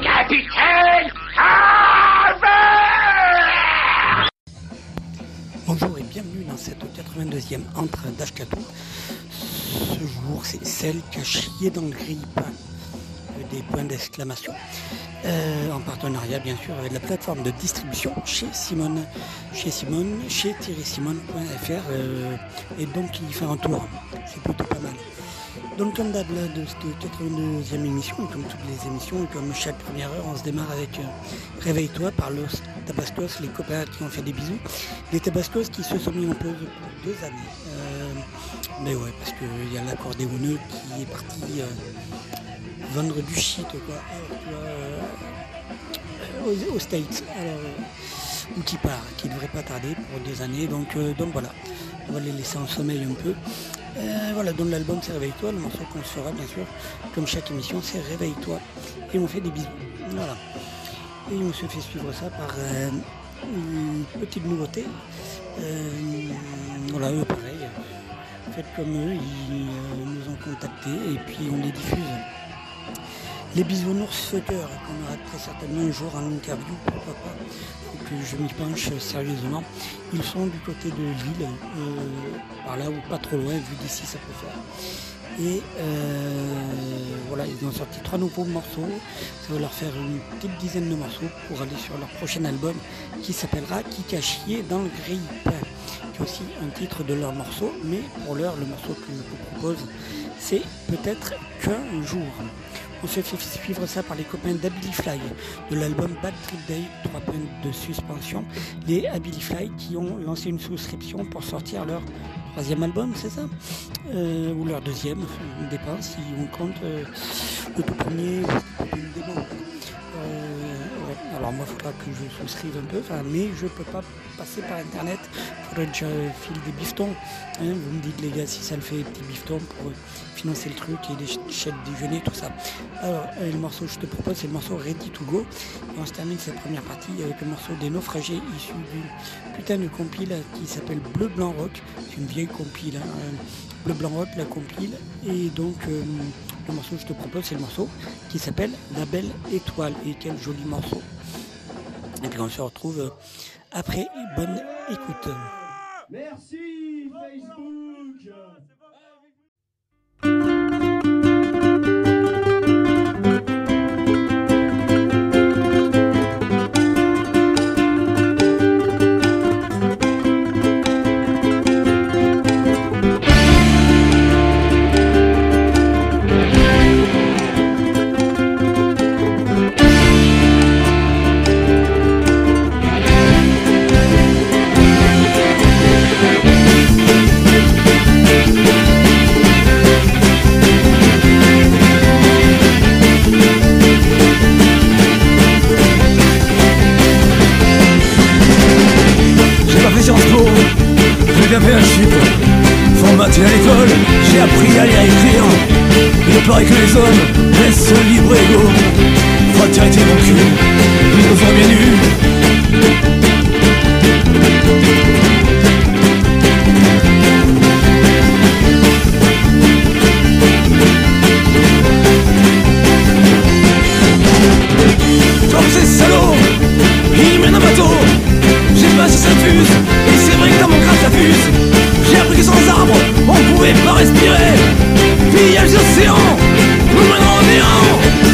Capitaine Bonjour et bienvenue dans cette 82e entre d'Ashkatou. Ce jour, c'est celle qui a chié dans le grille-pain. Des points d'exclamation. Euh, en partenariat, bien sûr, avec la plateforme de distribution chez Simone. Chez Simone, chez thierrysimone.fr. Euh, et donc, il fait un tour. C'est plutôt pas mal. Donc comme d'hab de cette 82e émission, comme toutes les émissions, comme chaque première heure, on se démarre avec euh, Réveille-toi par los Tabascos, les copains qui ont fait des bisous. Les Tabascos qui se sont mis en pause pour deux années. Mais ouais, parce qu'il y a l'accordéoneux qui est parti vendre du shit quoi. aux, aux, States. Alors, ou qui part, qui devrait pas tarder pour deux années. Donc, donc voilà, on va les laisser en sommeil un peu. Euh, voilà, donc l'album c'est Réveille-toi, le morceau qu'on fera bien sûr, comme chaque émission, c'est Réveille-toi. Et on fait des bisous. Voilà. Et on se fait suivre ça par euh, une petite nouveauté. Euh, voilà, eux pareil. Faites comme eux, ils nous ont contactés et puis on les diffuse. Les bisounours fuckers qu'on aura très certainement un jour en interview, pourquoi pas, faut que je m'y penche sérieusement. Ils sont du côté de Lille, euh, par là ou pas trop loin, vu d'ici ça peut faire. Et euh, voilà, ils ont sorti trois nouveaux morceaux. Ça va leur faire une petite dizaine de morceaux pour aller sur leur prochain album qui s'appellera Qui chier dans le grille-pain. Qui est aussi un titre de leur morceau, mais pour l'heure, le morceau que je vous propose, c'est peut-être qu'un jour. On se fait suivre ça par les copains d'Abilifly de l'album Bad Trip Day, 3 points de suspension. Les Abilifly qui ont lancé une souscription pour sortir leur troisième album, c'est ça? Euh, Ou leur deuxième, on dépend si on compte euh, le tout premier ou une démo. Euh, Alors moi, il faudra que je souscrive un peu, mais je ne peux pas passer par Internet. Il faudrait que je file des biftons. Hein. vous me dites les gars si ça le fait, des petits biftons pour financer le truc et les chèques déjeuner, tout ça. Alors, euh, le morceau que je te propose, c'est le morceau Ready to Go. On se termine cette première partie avec le morceau des naufragés issu d'une putain de compile qui s'appelle Bleu Blanc Rock. C'est une vieille compile. Hein. Bleu Blanc Rock, la compile. Et donc, euh, le morceau que je te propose, c'est le morceau qui s'appelle La Belle Étoile. Et quel joli morceau. Et puis on se retrouve euh, après. Bonne écoute. Merci Facebook fait un chiffre Formaté à l'école, j'ai appris à lire et écrire Il paraît que les hommes. Laissent libre égaux Fraternité mon cul, nous ont bien eu Comme ces salauds, ils mènent un bateau. J'ai pas si ça fuse, J'ai appris que sans arbres, on pouvait pas respirer. Les océans, nous en néant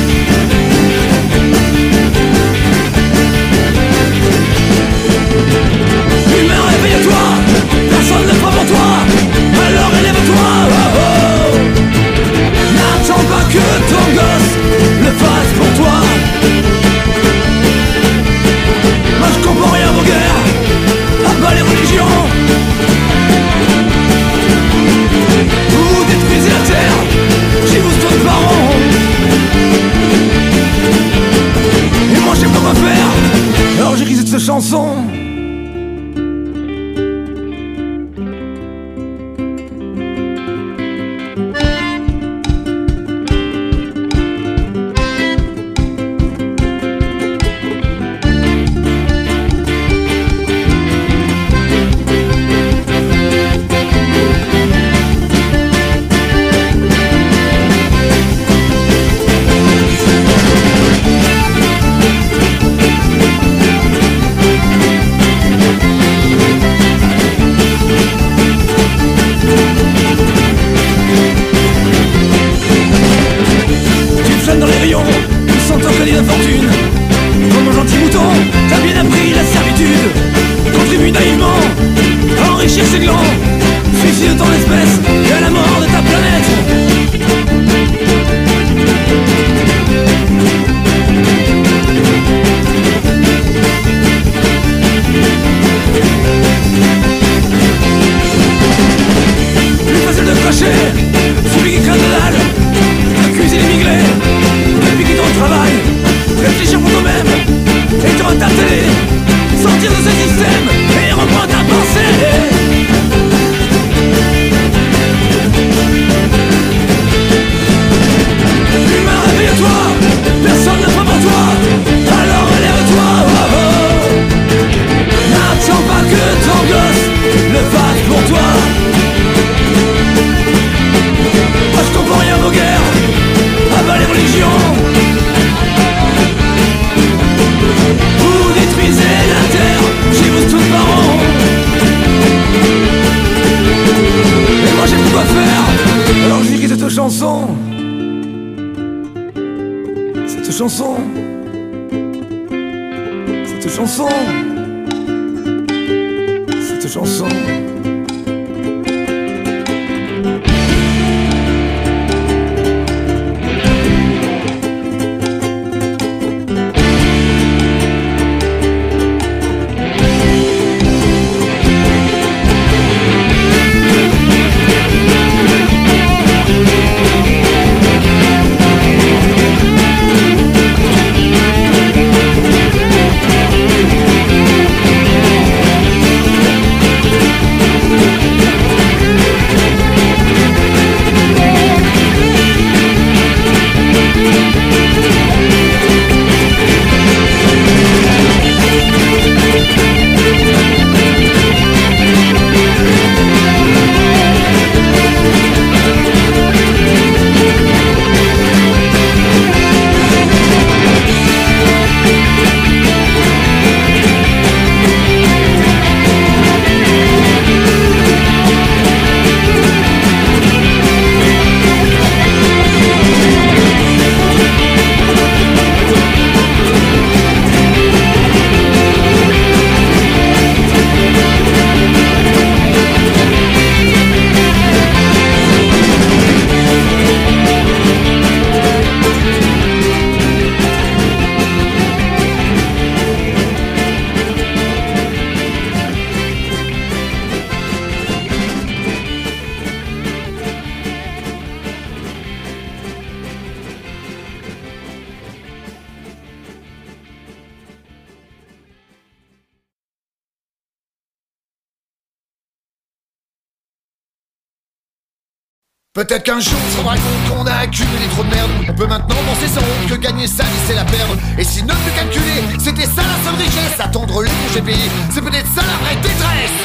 ça la seule richesse. Attendre les congés payés, c'est peut-être ça la vraie détresse.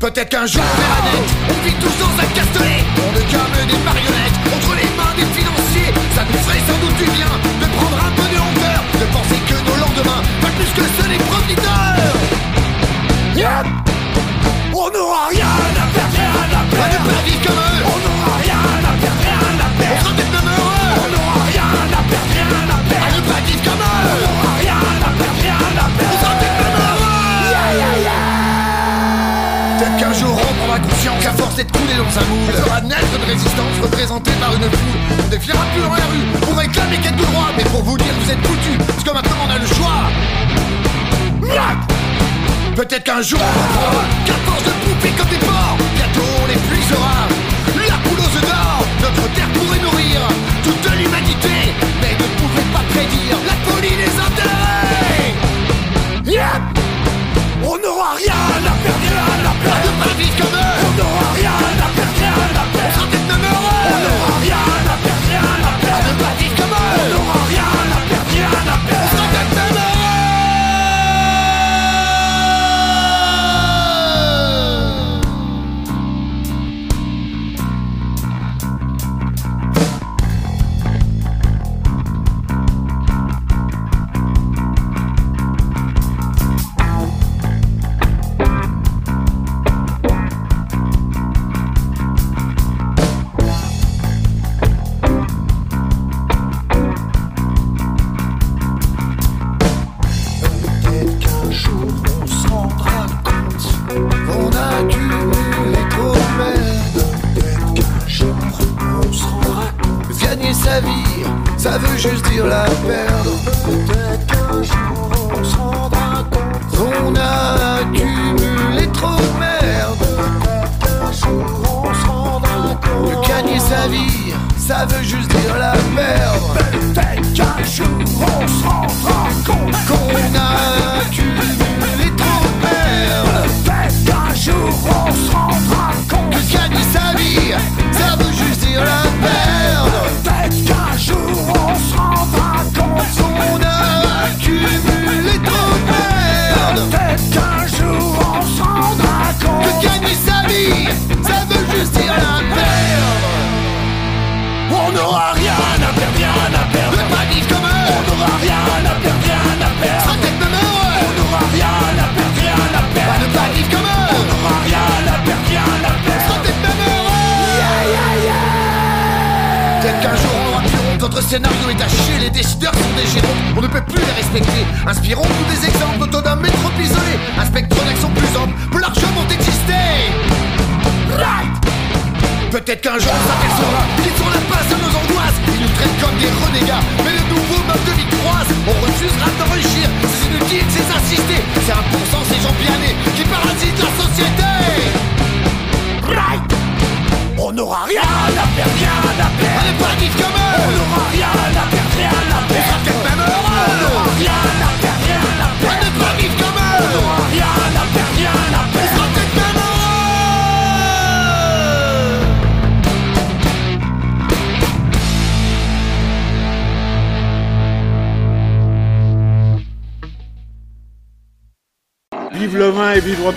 Peut-être qu'un jour on verra net, on vit tous dans un castelet. On ne câble des marionnettes, entre les mains des financiers Ça nous ferait sans doute du bien, de prendre un peu de hauteur De penser que nos lendemains, pas plus que ceux des profiteurs. Yep on n'aura rien à perdre, rien à perdre. Pas de pas vivre comme eux. On n'aura rien à perdre, rien à perdre. On sera peut-être d'être coulé dans un moule, fera naître résistance représentée par une foule. On défiera plus dans la rue pour réclamer quelques droits, mais pour vous dire vous êtes foutus, parce que maintenant on a le choix. Peut-être qu'un jour on qu'à force de poupées comme des porcs Bientôt on épuisera La poule aux œufs d'or. Notre terre pourrait nourrir toute l'humanité. Mais ne pouvait pas prédire la folie des intérêts. Yep! On n'aura rien à perdre, à perdre À ne pas vivre comme eux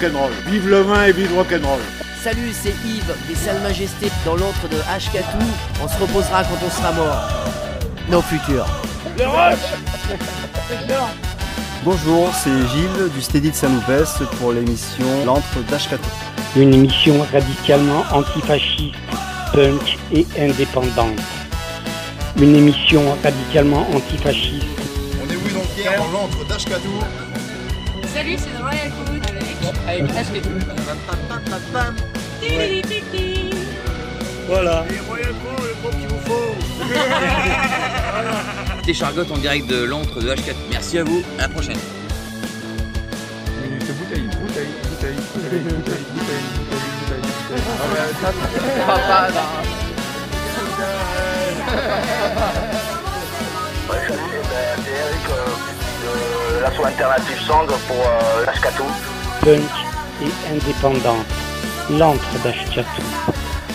rock'n'roll. Vive le vin et vive rock'n'roll. Salut, c'est Yves des Salles Majestés dans l'antre de Ashkatou. On se reposera quand on sera mort. Nos futurs. Bonjour, c'est Gilles du Steady de Saint-Loupès pour l'émission L'antre d'Ashkatou. Une émission radicalement antifasciste, punk et indépendante. Une émission radicalement antifasciste. On est oui donc hier dans l'antre d'Ashkatou. Salut, c'est The Royal Food avec, avec Ashkatou. Voilà. Des chargottes en direct de l'antre de H4. Merci à vous, à la prochaine. Minute bouteille, bouteille, bouteille, bouteille, bouteille, bouteille, bouteille, bouteille. Ah ouais, ça, l'asso alternative Song pour l'Ashkatou. punk et indépendante. L'antre d'Ashkatou.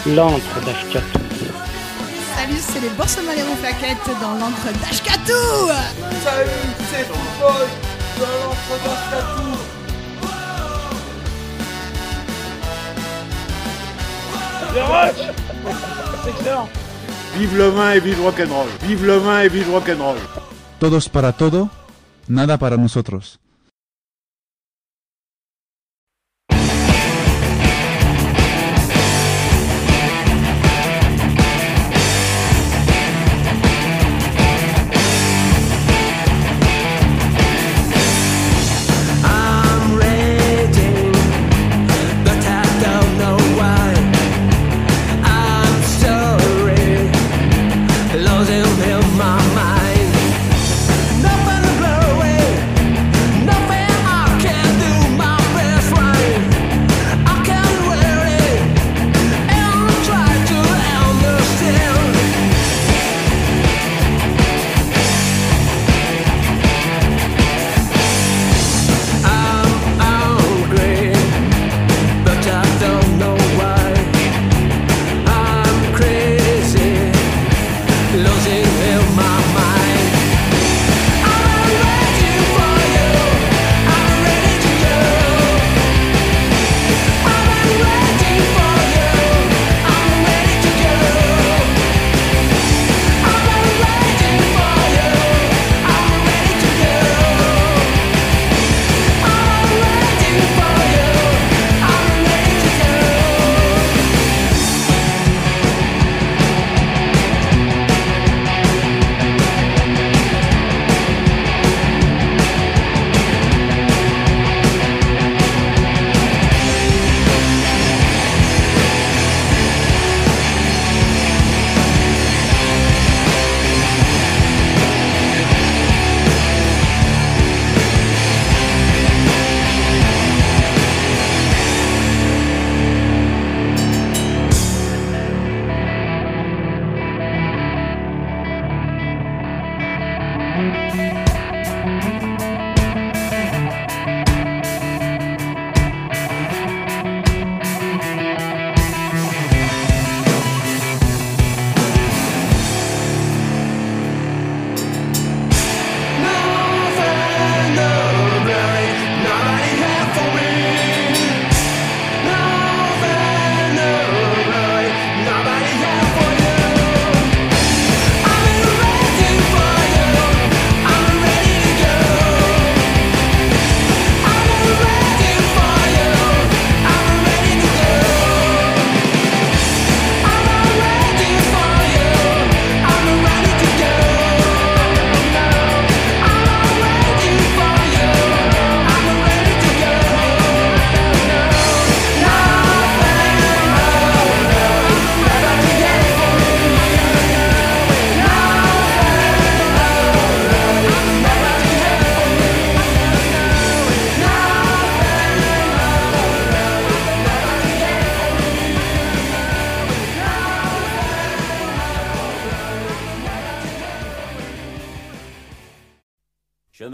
L'antre d'Ashkatou. Salut, c'est les Boursemaliens plaquettes dans l'antre d'Ashkatou Salut, c'est Football dans l'entre d'Ashkatou. Vive le vin et vive rock'n'roll. Vive le vin et vive rock'n'roll. Todos para todo, nada para nosotros.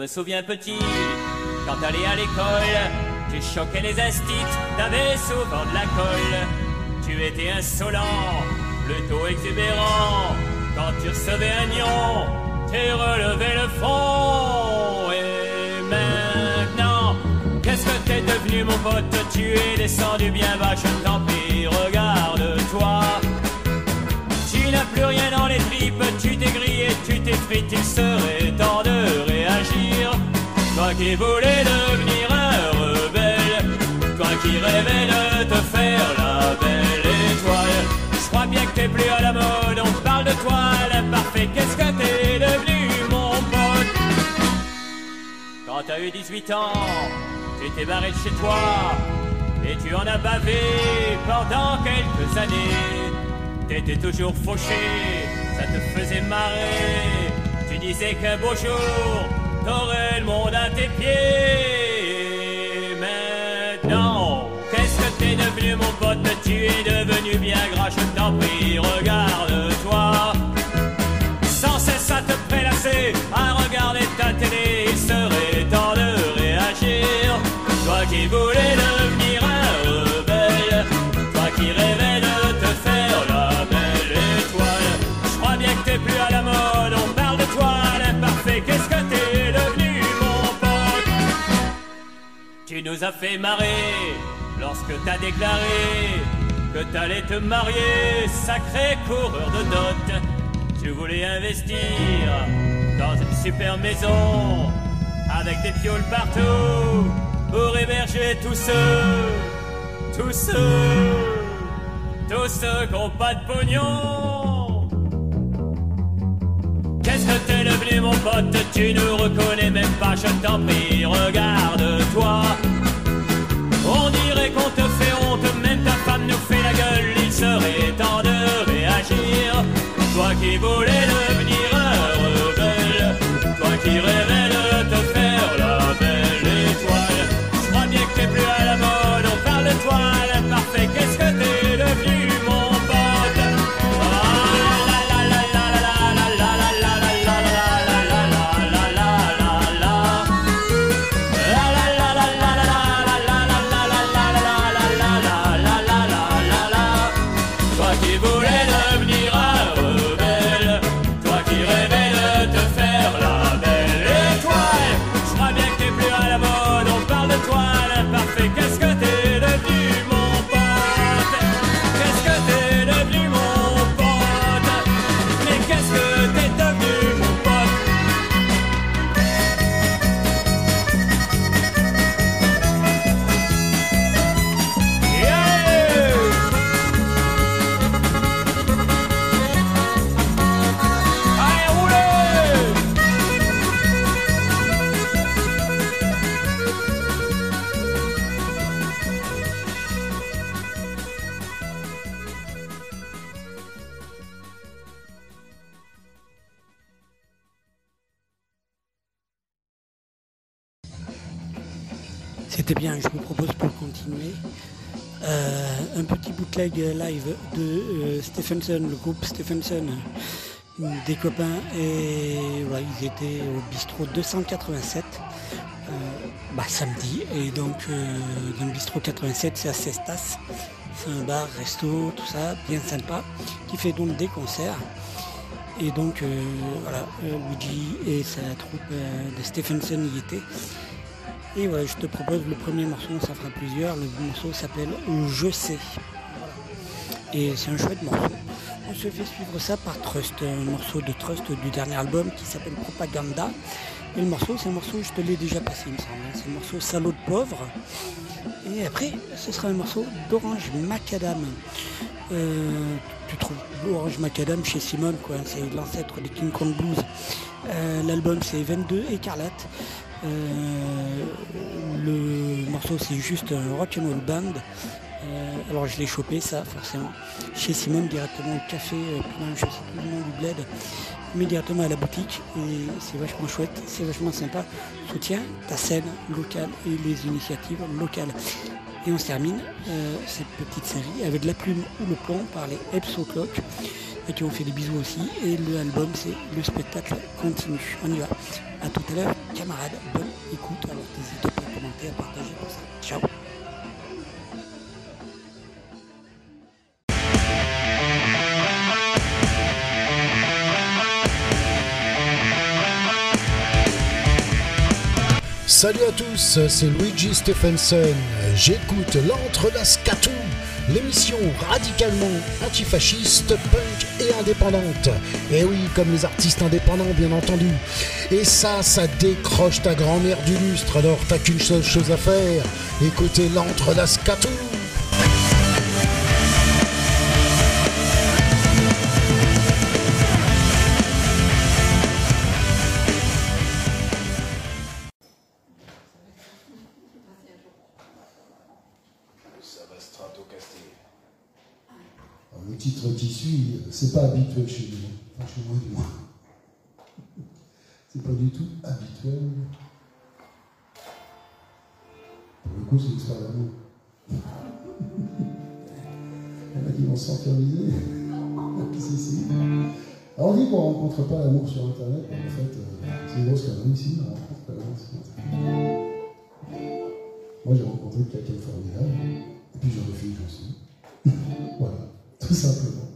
Souviens petit, quand t'allais à l'école, tu choquais les astites, t'avais souvent de la colle. Tu étais insolent, plutôt exubérant. Quand tu recevais un nion, tu relevais le front. Et maintenant, qu'est-ce que t'es devenu, mon pote? Tu es descendu bien bas, je t'en prie, regarde-toi. Tu n'as plus rien dans les tripes, tu t'es grillé, tu t'es il serait temps de. Toi qui voulais devenir un rebelle, toi qui rêvais de te faire la belle étoile. Je crois bien que t'es plus à la mode, on parle de toi, l'imparfait, qu'est-ce que t'es devenu, mon pote? Quand t'as eu 18 ans, tu t'es barré de chez toi, et tu en as bavé pendant quelques années. T'étais toujours fauché, ça te faisait marrer. Tu disais qu'un beau jour, t'aurais le monde à tes pieds. Maintenant, qu'est-ce que t'es devenu, mon pote? Tu es devenu bien gras, je t'en prie, regarde-toi. Sans cesse à te prélasser, à regarder ta télé, il serait temps de réagir. Toi qui voulais devenir Tu nous as fait marrer lorsque t'as déclaré que t'allais te marier, sacré coureur de dot. Tu voulais investir dans une super maison avec des pioles partout pour héberger tous ceux, tous ceux, tous ceux qui ont pas de pognon. Qu'est-ce que t'es devenu mon pote? Tu nous reconnais même pas, je t'en prie, regarde-toi. On dirait qu'on te fait honte, même ta femme nous fait la gueule, il serait temps de réagir. Toi qui voulais devenir rebelle, toi qui rêvais live de euh, Stephenson, le groupe Stephenson, des copains, et ils étaient au bistrot 287 euh, bah, samedi, et donc euh, dans le bistrot 87 c'est à Cestas, c'est un bar, resto, tout ça, bien sympa, qui fait donc des concerts. Et donc voilà, Luigi et sa troupe de Stephenson y étaient. Et voilà, je te propose le premier morceau, ça fera plusieurs. Le morceau s'appelle Je sais. Et c'est un chouette morceau. On se fait suivre ça par Trust, un morceau de Trust du dernier album qui s'appelle Propaganda. Et le morceau, c'est un morceau, je te l'ai déjà passé, il me semble. hein. C'est le morceau Salaud de pauvre. Et après, ce sera un morceau d'Orange Macadam. Euh, tu trouves Orange Macadam chez Simone, quoi. C'est l'ancêtre des King Kong Blues. Euh, L'album, c'est 22 Écarlate. Euh, le morceau, c'est juste un rock'n'roll band. Euh, alors je l'ai chopé ça forcément chez Simone directement au café, euh, plein, je sais le du bled, mais directement à la boutique et c'est vachement chouette, c'est vachement sympa. Soutien ta scène locale et les initiatives locales. Et on se termine euh, cette petite série avec La Plume ou le Plomb par les Epso Clock qui ont fait des bisous aussi. Et l'album c'est Le spectacle continue. On y va. À tout à l'heure. Camarades. Bonne écoute, alors n'hésite pas à commenter, à partager tout ça. Ciao Salut à tous, c'est Luigi Stephenson. J'écoute l'antre d'Ascatou, l'émission radicalement antifasciste, punk et indépendante. Et oui, comme les artistes indépendants, bien entendu. Et ça, ça décroche ta grand-mère du lustre, alors t'as qu'une seule chose à faire écouter l'antre d'Ascatou. C'est pas habituel chez nous, enfin chez moi du moins. C'est pas du tout habituel. Pour le coup, c'est une histoire d'amour. Il y en a qui vont s'enfermiser. si, si. Alors on dit qu'on rencontre pas l'amour sur Internet, mais en fait, euh, c'est une grosse connerie ici, on rencontre pas l'amour sur Internet. Moi, j'ai rencontré quelqu'un de formidable, et puis je refuse aussi. voilà, tout simplement.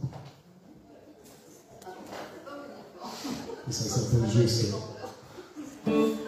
Et ça s'appelle Je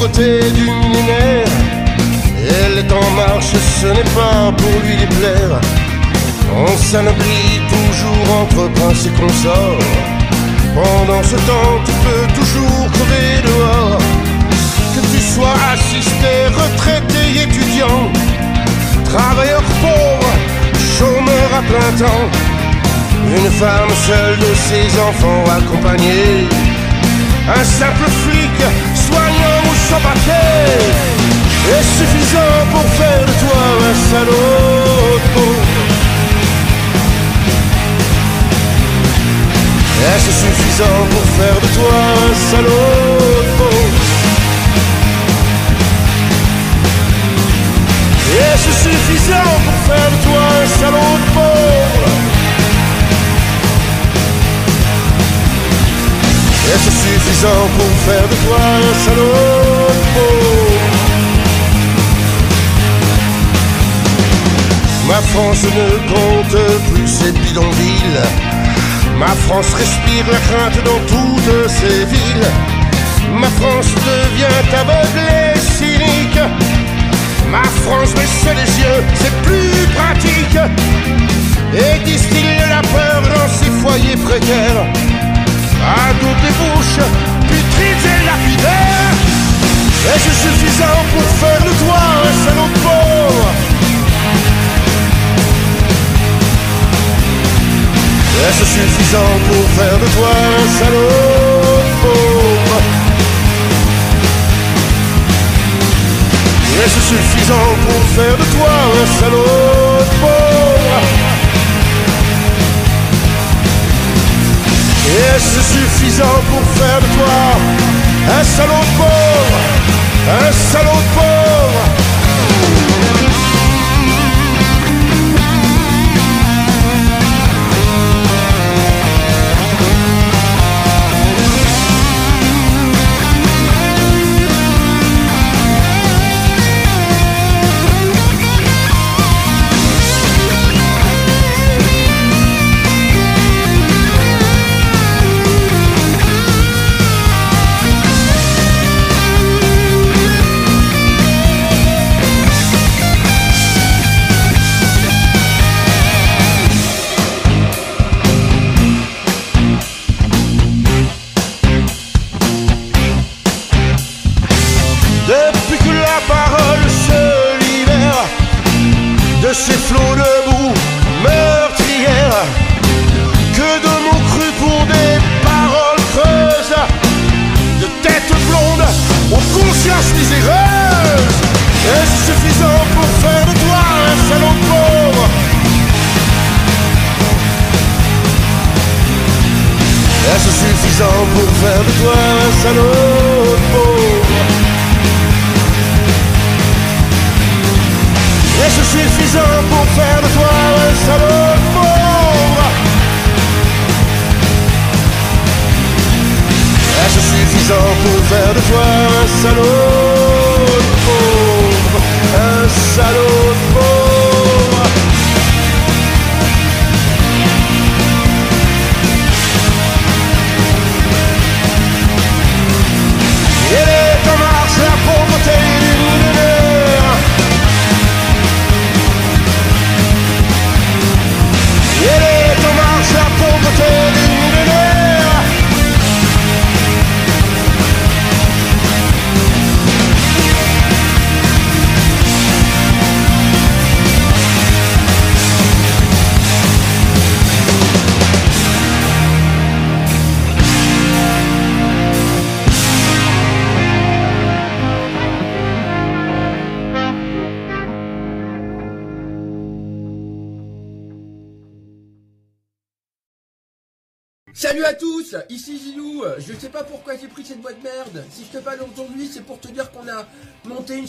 pauvreté du millénaire. Elle est en marche, ce n'est pas pour lui déplaire. On s'anoblit toujours entre prince et consort. Pendant ce temps, tu peux toujours crever dehors. Que tu sois assisté, retraité, étudiant, travailleur pauvre, chômeur à plein temps. Une femme seule de ses enfants accompagnés. Un simple flic, soignant papier Est suffisant pour faire de toi un salaud. Est-ce suffisant pour faire de toi un salaud? Est-ce suffisant pour faire de toi un salaud? de Est-ce suffisant pour faire de toi un salaud? Ma France ne compte plus ses bidonvilles Ma France respire la crainte dans toutes ses villes. Ma France devient aveugle et cynique. Ma France baisse les yeux, c'est plus pratique. Et distille la peur dans ses foyers précaires à toutes les bouches, putrides et lapidaires. Est-ce suffisant pour faire de toi un salaud de pauvre Est-ce suffisant pour faire de toi un salaud pauvre Est-ce suffisant pour faire de toi un salaud de pauvre Est-ce suffisant pour faire de toi un salaud de pauvre Un salaud de pauvre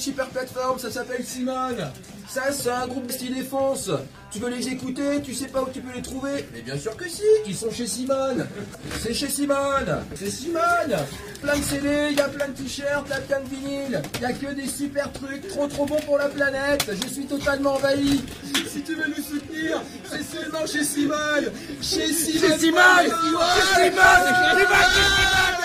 super plateforme, ça s'appelle Simone Ça, c'est un groupe de style défense. Tu veux les écouter, tu sais pas où tu peux les trouver Mais bien sûr que si, ils sont chez Simone C'est chez Simone C'est Simone Plein de CD, il y a plein de t-shirts, plein de vinyles. Il y a que des super trucs, trop trop bons pour la planète. Je suis totalement envahi. Si tu veux nous soutenir, c'est seulement chez Simone Chez Simone Chez Siman. Chez Siman. Chez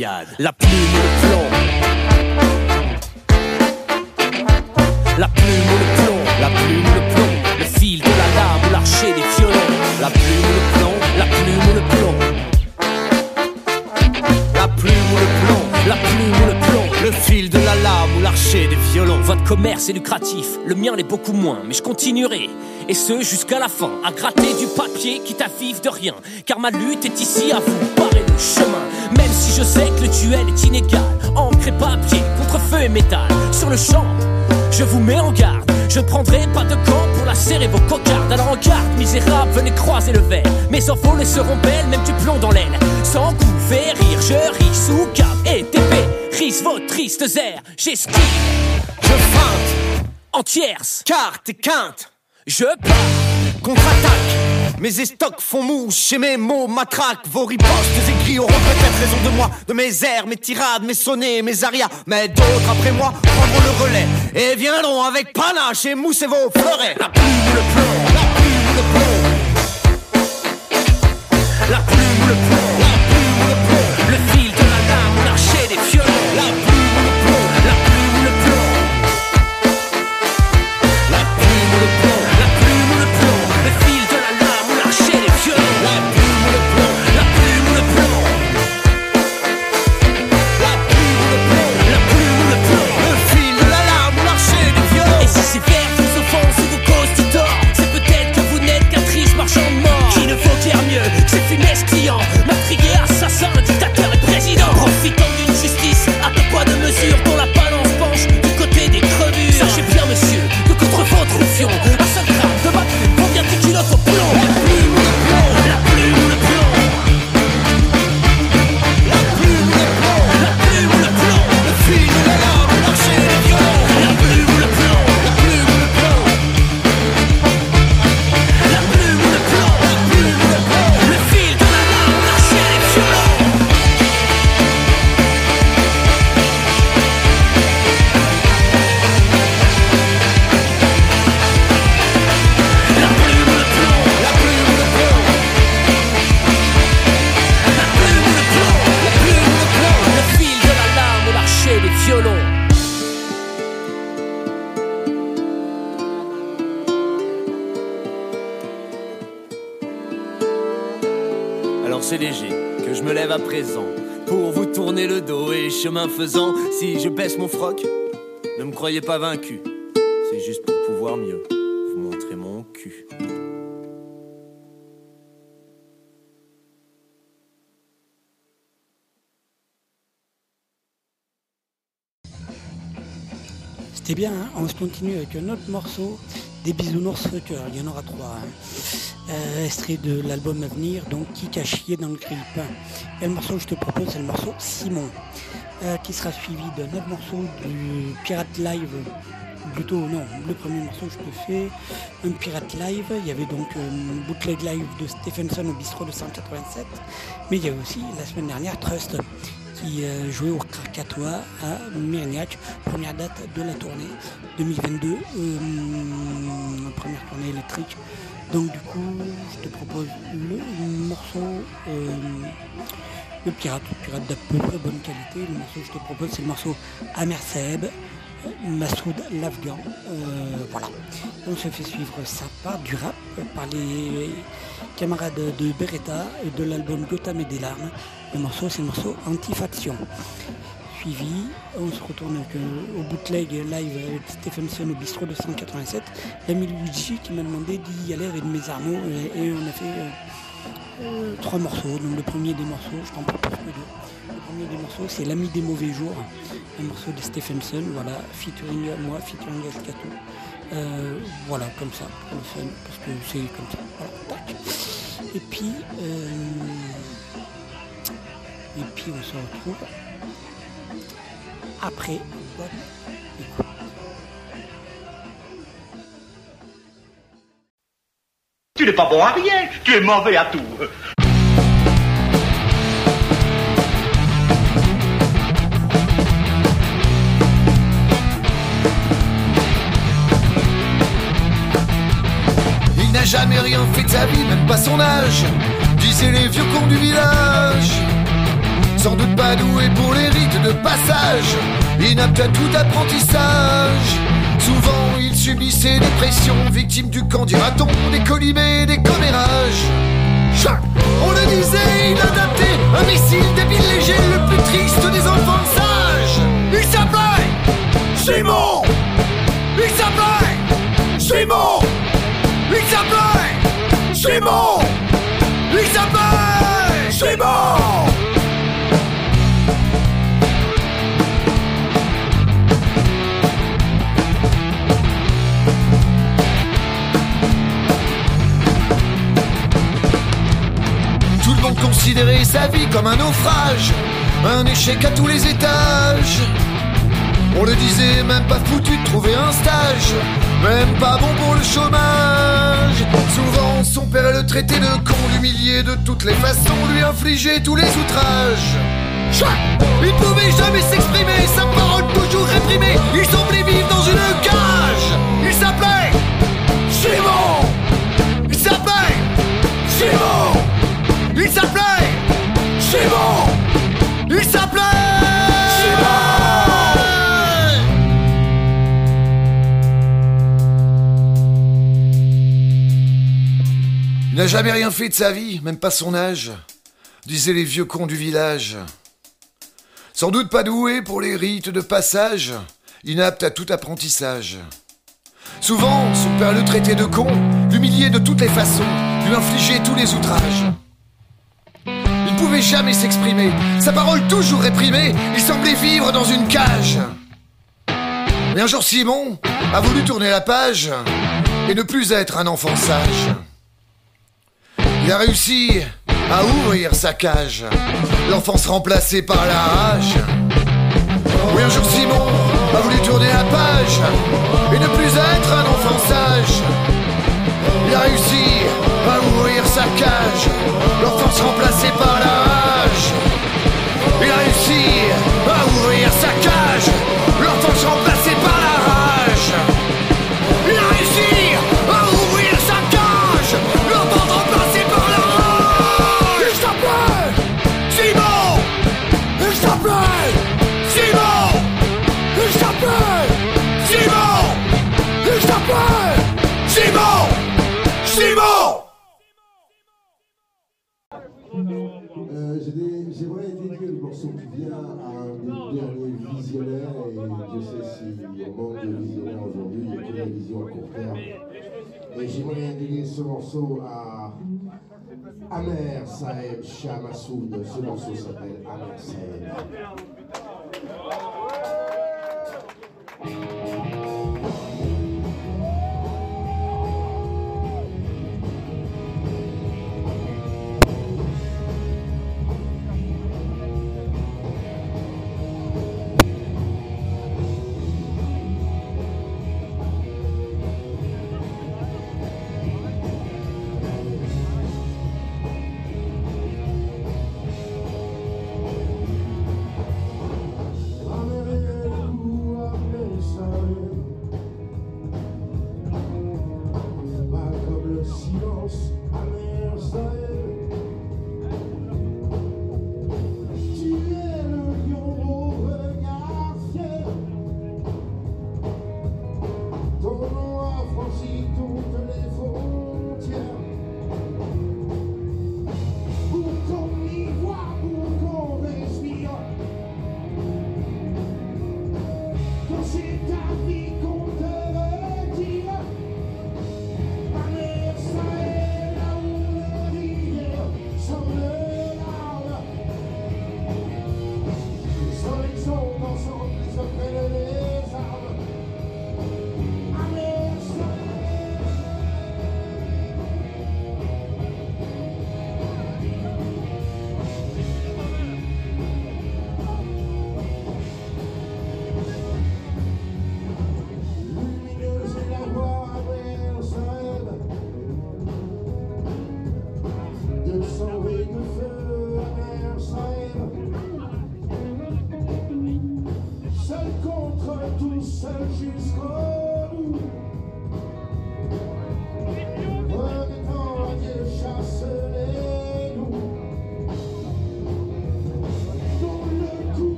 La plume et le plomb. La plume ou le plomb, la plume ou le plomb, le fil de la lame ou l'archer des violons. La plume ou le plomb, la plume ou le plomb. La plume ou le plomb, la plume ou le plomb, le fil de la lame ou l'archer des violons. Votre commerce est lucratif, le mien l'est beaucoup moins, mais je continuerai. Et ce jusqu'à la fin, à gratter du papier qui t'affive de rien. Car ma lutte est ici à vous barrer le chemin. Même si je sais que le duel est inégal. Encre et papier, contre feu et métal. Sur le champ, je vous mets en garde. Je prendrai pas de camp pour la serrer vos cocardes. Alors en garde, misérables, venez croiser le verre. Mes enfants les seront belles, même du plomb dans l'aile. Sans coup, fait rire, je ris sous cap et TP. Rise vos tristes airs, j'esquive. Je feinte, En tierce, carte et quinte. je pars. Contre-attaque, mes estocs font mouche et mes mots matraquent. Vos ripostes écrits auront peut-être raison de moi, de mes airs, mes tirades, mes sonnets, mes arias. Mais d'autres après moi prendront le relais et viendront avec panache et mousser vos fleurets. La plume le plomb, la plume le plomb. Ne me croyez pas vaincu. C'est juste pour pouvoir mieux vous montrer mon cul. C'était bien, hein on se continue avec un autre morceau des bisounours fuckers, il y en aura trois. hein. Euh, de l'album à venir, donc qui a chié dans le clip. Et le morceau que je te propose, c'est le morceau Simon, euh, qui sera suivi d'un autre morceau du Pirate Live. Plutôt, non, le premier morceau que je te fais, un Pirate Live. Il y avait donc un bootleg live de Stephenson au bistrot de 187. Mais il y avait aussi, la semaine dernière, Trust, qui euh, jouait au Krakatoa à Mérignac, première date de la tournée 2022, euh, première tournée électrique. Donc du coup, je te propose le morceau, euh, le pirate, le pirate d'à peu près bonne qualité. Le morceau que je te propose, c'est le morceau Amer Seb, Massoud l'Afghan. Euh, voilà. On se fait suivre ça par du rap, par les camarades de Beretta et de l'album Gotham et des larmes. Le morceau, c'est le morceau Antifaction. Suivi, on se retourne euh, au bootleg live avec Stephenson au bistrot de 187. L'ami Luigi qui m'a demandé d'y aller avec mes armeaux et, et on a fait euh, euh, trois morceaux. Donc le premier des morceaux, je t'en propose que deux. Le premier des morceaux, c'est L'ami des mauvais jours, un morceau de Stephenson, voilà, featuring moi, featuring Escato. Euh, voilà, comme ça, parce que c'est comme ça. Voilà. Et puis, euh, et puis on se retrouve après. Bonne pas bon à rien, tu es mauvais à tout. Il n'a jamais rien fait de sa vie, même pas son âge, disaient les vieux cons du village. Sans doute pas doué pour les rites de passage, inapte à tout apprentissage. Souvent il subissait des pressions, victime du camp dira-t-on, des collimés, des commérages. On le disait, il adaptait un missile débile léger, le plus triste des enfants sages. Il s'appelait Simon Il s'appelait Simon Il s'appelait Simon Il s'appelait Simon Considérait sa vie comme un naufrage, un échec à tous les étages. On le disait, même pas foutu de trouver un stage, même pas bon pour le chômage. Souvent, son père le traitait de con, l'humilier de toutes les façons, lui infliger tous les outrages. Il pouvait jamais s'exprimer, sa parole toujours réprimée, il semblait vivre dans une cage. Il s'appelait Simon Il s'appelait Simon il s'appelait Il s'appelait Il n'a jamais rien fait de sa vie, même pas son âge, disaient les vieux cons du village. Sans doute pas doué pour les rites de passage, inapte à tout apprentissage. Souvent, son père le traitait de con, l'humiliait de toutes les façons, lui infligeait tous les outrages. Pouvait jamais s'exprimer, sa parole toujours réprimée, il semblait vivre dans une cage. Mais un jour Simon a voulu tourner la page et ne plus être un enfant sage. Il a réussi à ouvrir sa cage, l'enfance remplacée par la rage. Oui, un jour Simon a voulu tourner la page et ne plus être un enfant sage. Il a réussi ouvrir sa cage, l'enfance remplacée par la rage. Il a réussi à ouvrir sa cage, Dieu sait si on manque de visionnaires aujourd'hui, il n'y a que la vision à court terme. Et j'aimerais dédier ce morceau à Amer Saeb Shah Massoud. Ce morceau s'appelle Amer Saeb.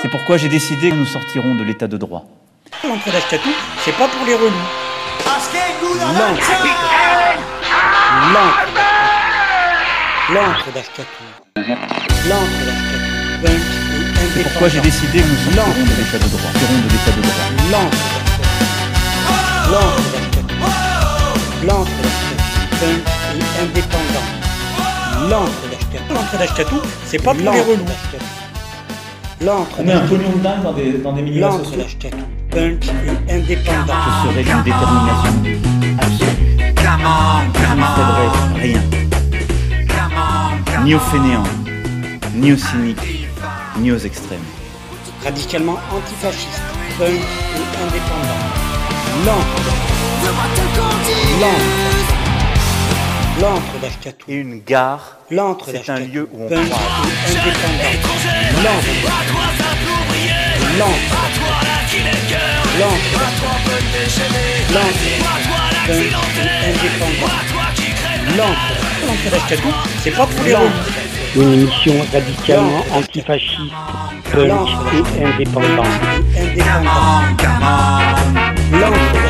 C'est pourquoi j'ai décidé que nous sortirons de l'état de droit. L'entrée d'Ashkatou, c'est pas pour les relous. L'encre. L'encre. D'Ashkatou. L'encre d'Ashkatou. C'est pourquoi j'ai décidé que nous sortirons de l'état de droit. Sortirons de l'état de droit. L'encre d'Ashkatou. L'encre d'Ashkatou. L'encre d'Ashkatou. Punk et indépendant. L'encre d'Ashkatou. L'encre d'Ashkatou, c'est pas pour les relous. L'encre On met un pognon de dingue dans des, dans des minima L'encre d'Ashkatou. Punk et indépendant. Ce serait d'une détermination absolue. Je ne rien. Ni aux fainéants, ni aux cyniques, ni aux extrêmes. Radicalement antifasciste. Punk et indépendant. L'encre L'encre. L'encre d'Ashkatou. Et une gare, L'encre c'est un lieu où on et indépendant. L'encre. L'encre. L'encre. L'encre. Punk et indépendant. L'encre. L'encre d'Ashkatou, c'est pas pour les. Une émission radicalement antifasciste, punk et indépendant. Indépendant. L'encre d'Ashkatou, une émission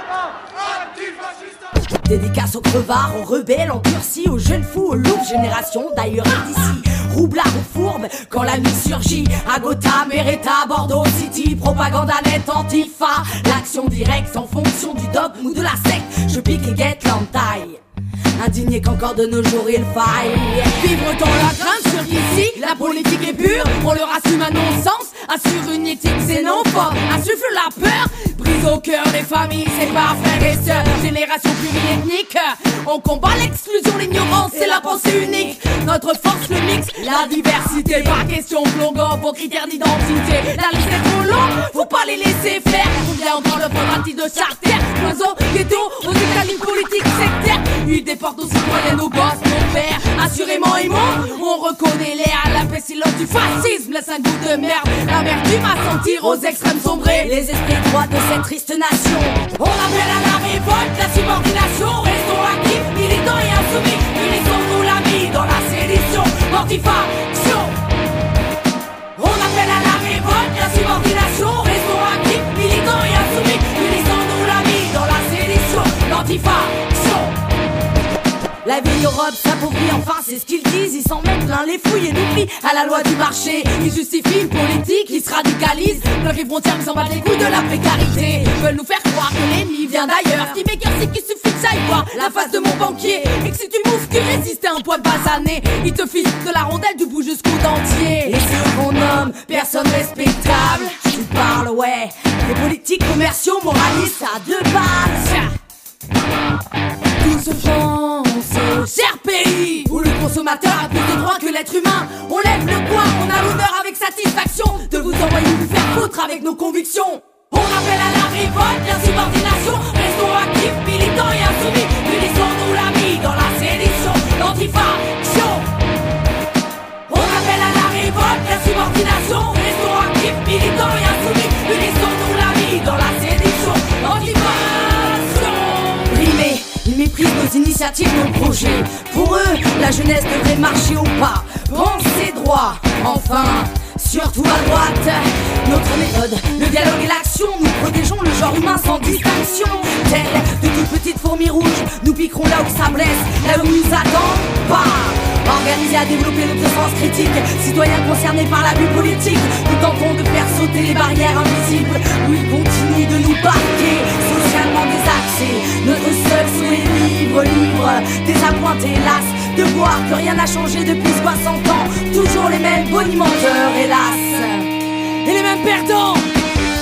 Dédicace aux crevards, aux rebelles, endurcis, aux jeunes fous, aux loups, génération d'ailleurs d'ici. Roublard ou fourbe, quand la nuit surgit, à Gotham, Bordeaux City, propagande nette, antifa, l'action directe en fonction du dogme ou de la secte, je pique et guette l'entaille. Indigné qu'encore de nos jours il faille. Vivre dans la crainte sur ici La politique est pure. On leur assume un non-sens Assure une éthique xénophobe Insuffle la peur. Brise au cœur les familles Sépare frères et sœurs. Génération pluriethnique. On combat l'exclusion, l'ignorance et la pensée unique. Notre force le mix La diversité. Pas question de Vos critères d'identité. La liste est trop longue Faut pas les laisser faire. Combien encore le faudra-t-il de charter. Cloison, ghetto Aux états politique sectaire. Idées portent aux citoyens, nos boss, nos pères. Assurément immondes, on reconnaît l'air La pestilence du fascisme. Laisse un goût de merde L'amertume à sentir aux extrêmes sombrer. Les esprits droits de cette triste nation. On appelle à la révolte, la subordination. Restons actifs, militants et insoumis. Unissons-nous l'ami dans la sédition. Mortifaction On appelle à la révolte, la subordination. Restons actifs, militants et insoumis. Unissons-nous l'ami dans la sédition. L'antifaction la vieille Europe s'appauvrit enfin, c'est ce qu'ils disent. Ils s'en mettent plein les fouilles et nous plient à la loi du marché. Ils justifient une politique qui se radicalise. Bloquent les frontières, ils s'en battent les couilles de la précarité. Ils veulent nous faire croire que l'ennemi vient d'ailleurs. Ce qui c'est qu'il suffit que ça aille voir la face de mon banquier. Et que si tu moves, tu résistes à un poids de basané. Il te file de la rondelle du bout jusqu'au dentier. Et ceux qu'on nomme personne respectable. Tu parles, ouais. Les politiques commerciaux moralistes à deux balles. Une France, cher pays, où le consommateur a plus de droits que l'être humain. On lève le poing, on a l'honneur avec satisfaction de vous envoyer vous faire foutre avec nos convictions. On appelle à la révolte, la subordination, restons actifs, militants et insoumis. Unissons-nous la vie dans la sédition, l'antifaction. On appelle à la révolte, la subordination, restons actifs, militants et insoumis. nos initiatives, nos projets. Pour eux, la jeunesse devrait marcher au pas, penser droit, enfin, surtout à droite. Notre méthode, le dialogue et l'action, nous protégeons le genre humain sans distinction. Telle de toutes petites fourmis rouges, nous piquerons là où ça blesse, là où nous attend pas. Organisés à développer notre sens critique, citoyens concernés par la vue politique, nous tentons de faire sauter les barrières invisibles. Où ils continuent de nous parquer, socialement désaxés. Notre seul souhait libre, libre, désappointé, hélas, de voir que rien n'a changé depuis 60 ans. Toujours les mêmes bonimenteurs, hélas, et les mêmes perdants.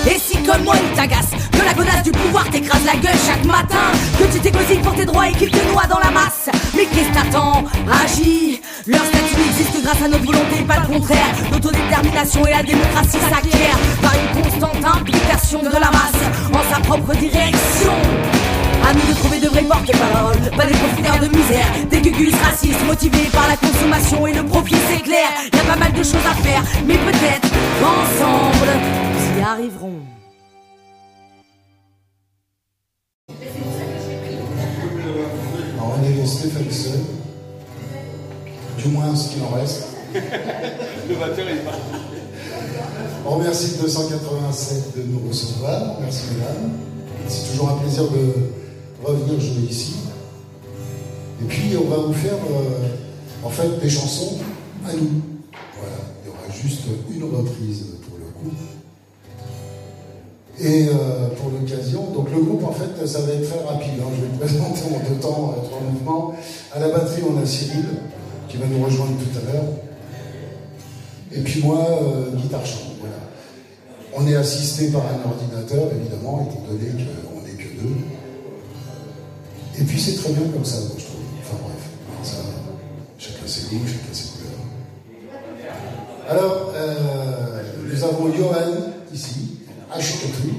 Et si comme moi il t'agace Que la godasse du pouvoir t'écrase la gueule chaque matin. Que tu t'égosines pour tes droits et qu'il te noie dans la masse. Mais qu'est-ce t'attends? Agis Leur statut existe grâce à notre volonté, pas le contraire. L'autodétermination et la démocratie s'acquièrent Par une constante implication de la masse. En sa propre direction. À nous de trouver de vrais porte-paroles, pas des profiteurs de misère, des gugus racistes motivés par la consommation et le profit, c'est clair. Y a pas mal de choses à faire, mais peut-être qu'ensemble, nous y arriverons. Les Stephenson, du moins ce qu'il en reste. Le batteur est parti. On remercie le 287 de nous recevoir. Merci mesdames. C'est toujours un plaisir de revenir jouer ici. Et puis on va vous faire euh, en fait des chansons à nous. Voilà, il y aura juste une reprise. Et euh, pour l'occasion, donc le groupe en fait ça va être très rapide. hein. Je vais le présenter en deux temps, en trois mouvements. À la batterie on a Cyril qui va nous rejoindre tout à l'heure. Et puis moi, euh, guitare. Voilà. On est assisté par un ordinateur, évidemment, étant donné qu'on n'est que deux. Et puis c'est très bien comme ça, moi, je trouve. Enfin bref, ça, chacun ses goûts, chacun ses couleurs. Alors, euh, nous avons Johan ici, Ashkatu.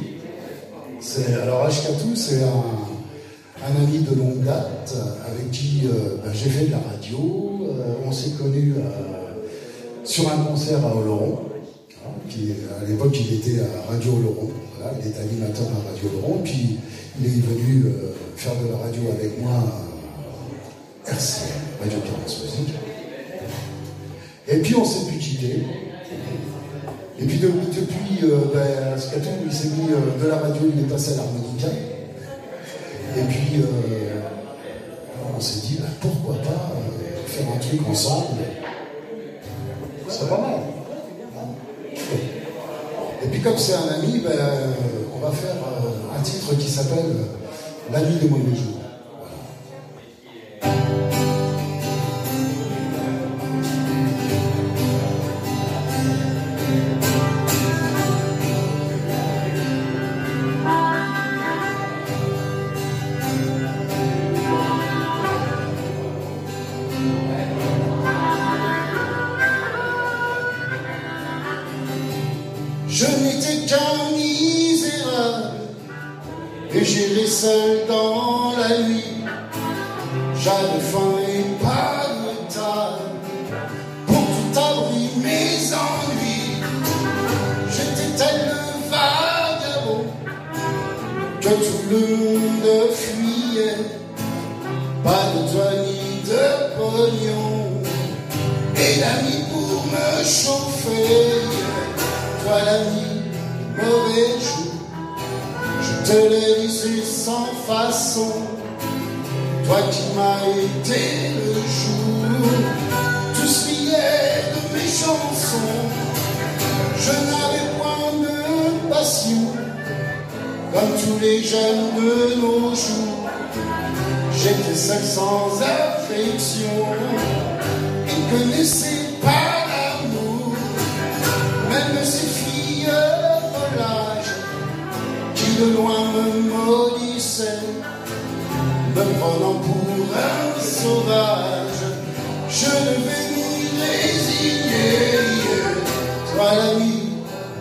C'est- Alors c'est un, ami de longue date avec qui euh, ben, j'ai fait de la radio. Euh, on s'est connus euh, sur un concert à Oloron. hein, à l'époque, il était à Radio Oloron. Il est animateur à Radio Oloron. Puis il est venu faire de la radio avec moi à RCM, Radio Carence Musique. Et puis on s'est plus quitté. Et puis de- depuis, euh, ben, Scaton, il s'est mis euh, de la radio, il est passé à l'harmonica. Et puis euh, on s'est dit, ben, pourquoi pas euh, faire un truc ensemble C'est pas mal. Et puis comme c'est un ami, ben, on va faire un titre qui s'appelle La nuit des mauvais jours.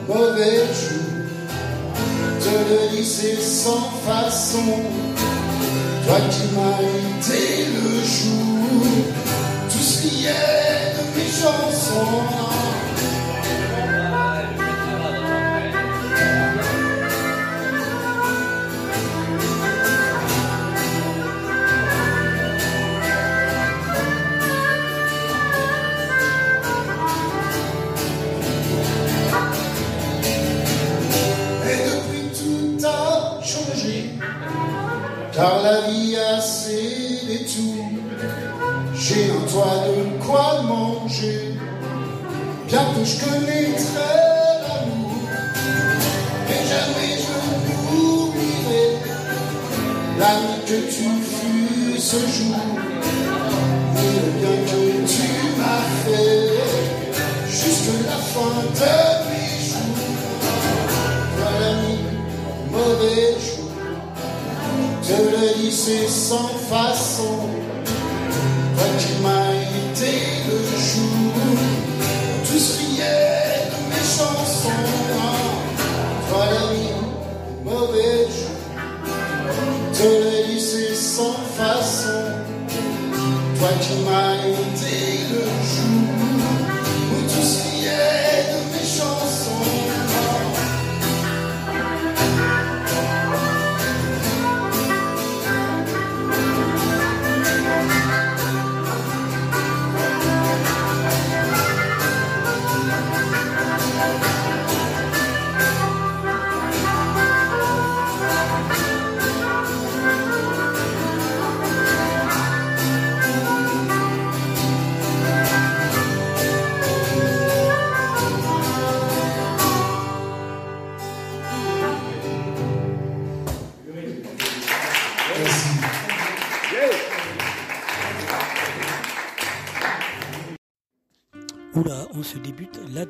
Mauvais jour, te le c'est sans façon. Toi qui m'as été le jour, tout ce qui est de mes chansons. Car la vie a ses détours. J'ai un toit de quoi manger, bientôt je connaîtrai l'amour. Et jamais je n'oublierai l'ami que tu fus ce jour. Sans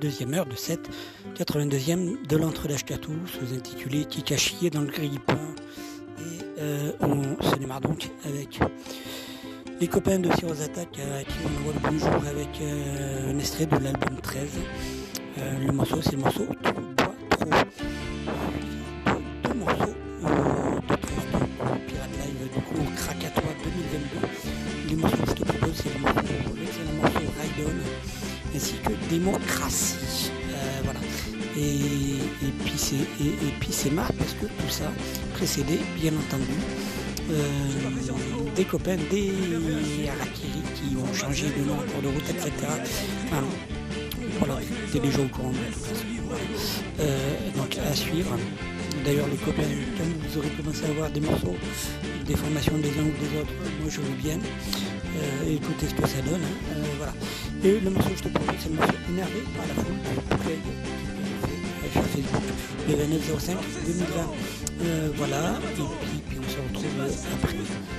deuxième heure de cette 82e de l'entre d'Ashkatou, sous-intitulé Kikashi dans le grille-pain. Et euh, on se démarre donc avec les copains de Siros Attack à qui on envoie le bonjour avec euh, un extrait de l'album 13. Euh, le morceau, c'est le morceau et, puis c'est marrant parce que tout ça précédé, bien entendu, euh, des copains, des Harakiri qui ont changé de nom cours de route, etc. Enfin, voilà, t'es déjà au courant. de. Euh, donc à suivre. D'ailleurs, les copains, comme vous aurez commencé à voir des morceaux, des formations des uns ou des autres, moi je veux bien euh, écouter ce que ça donne. hein. Euh, voilà. Et le morceau que je te propose, c'est le morceau énervé par la foule sur Facebook, le 29 05 2020. Euh, voilà, et puis, puis on se retrouve euh, après.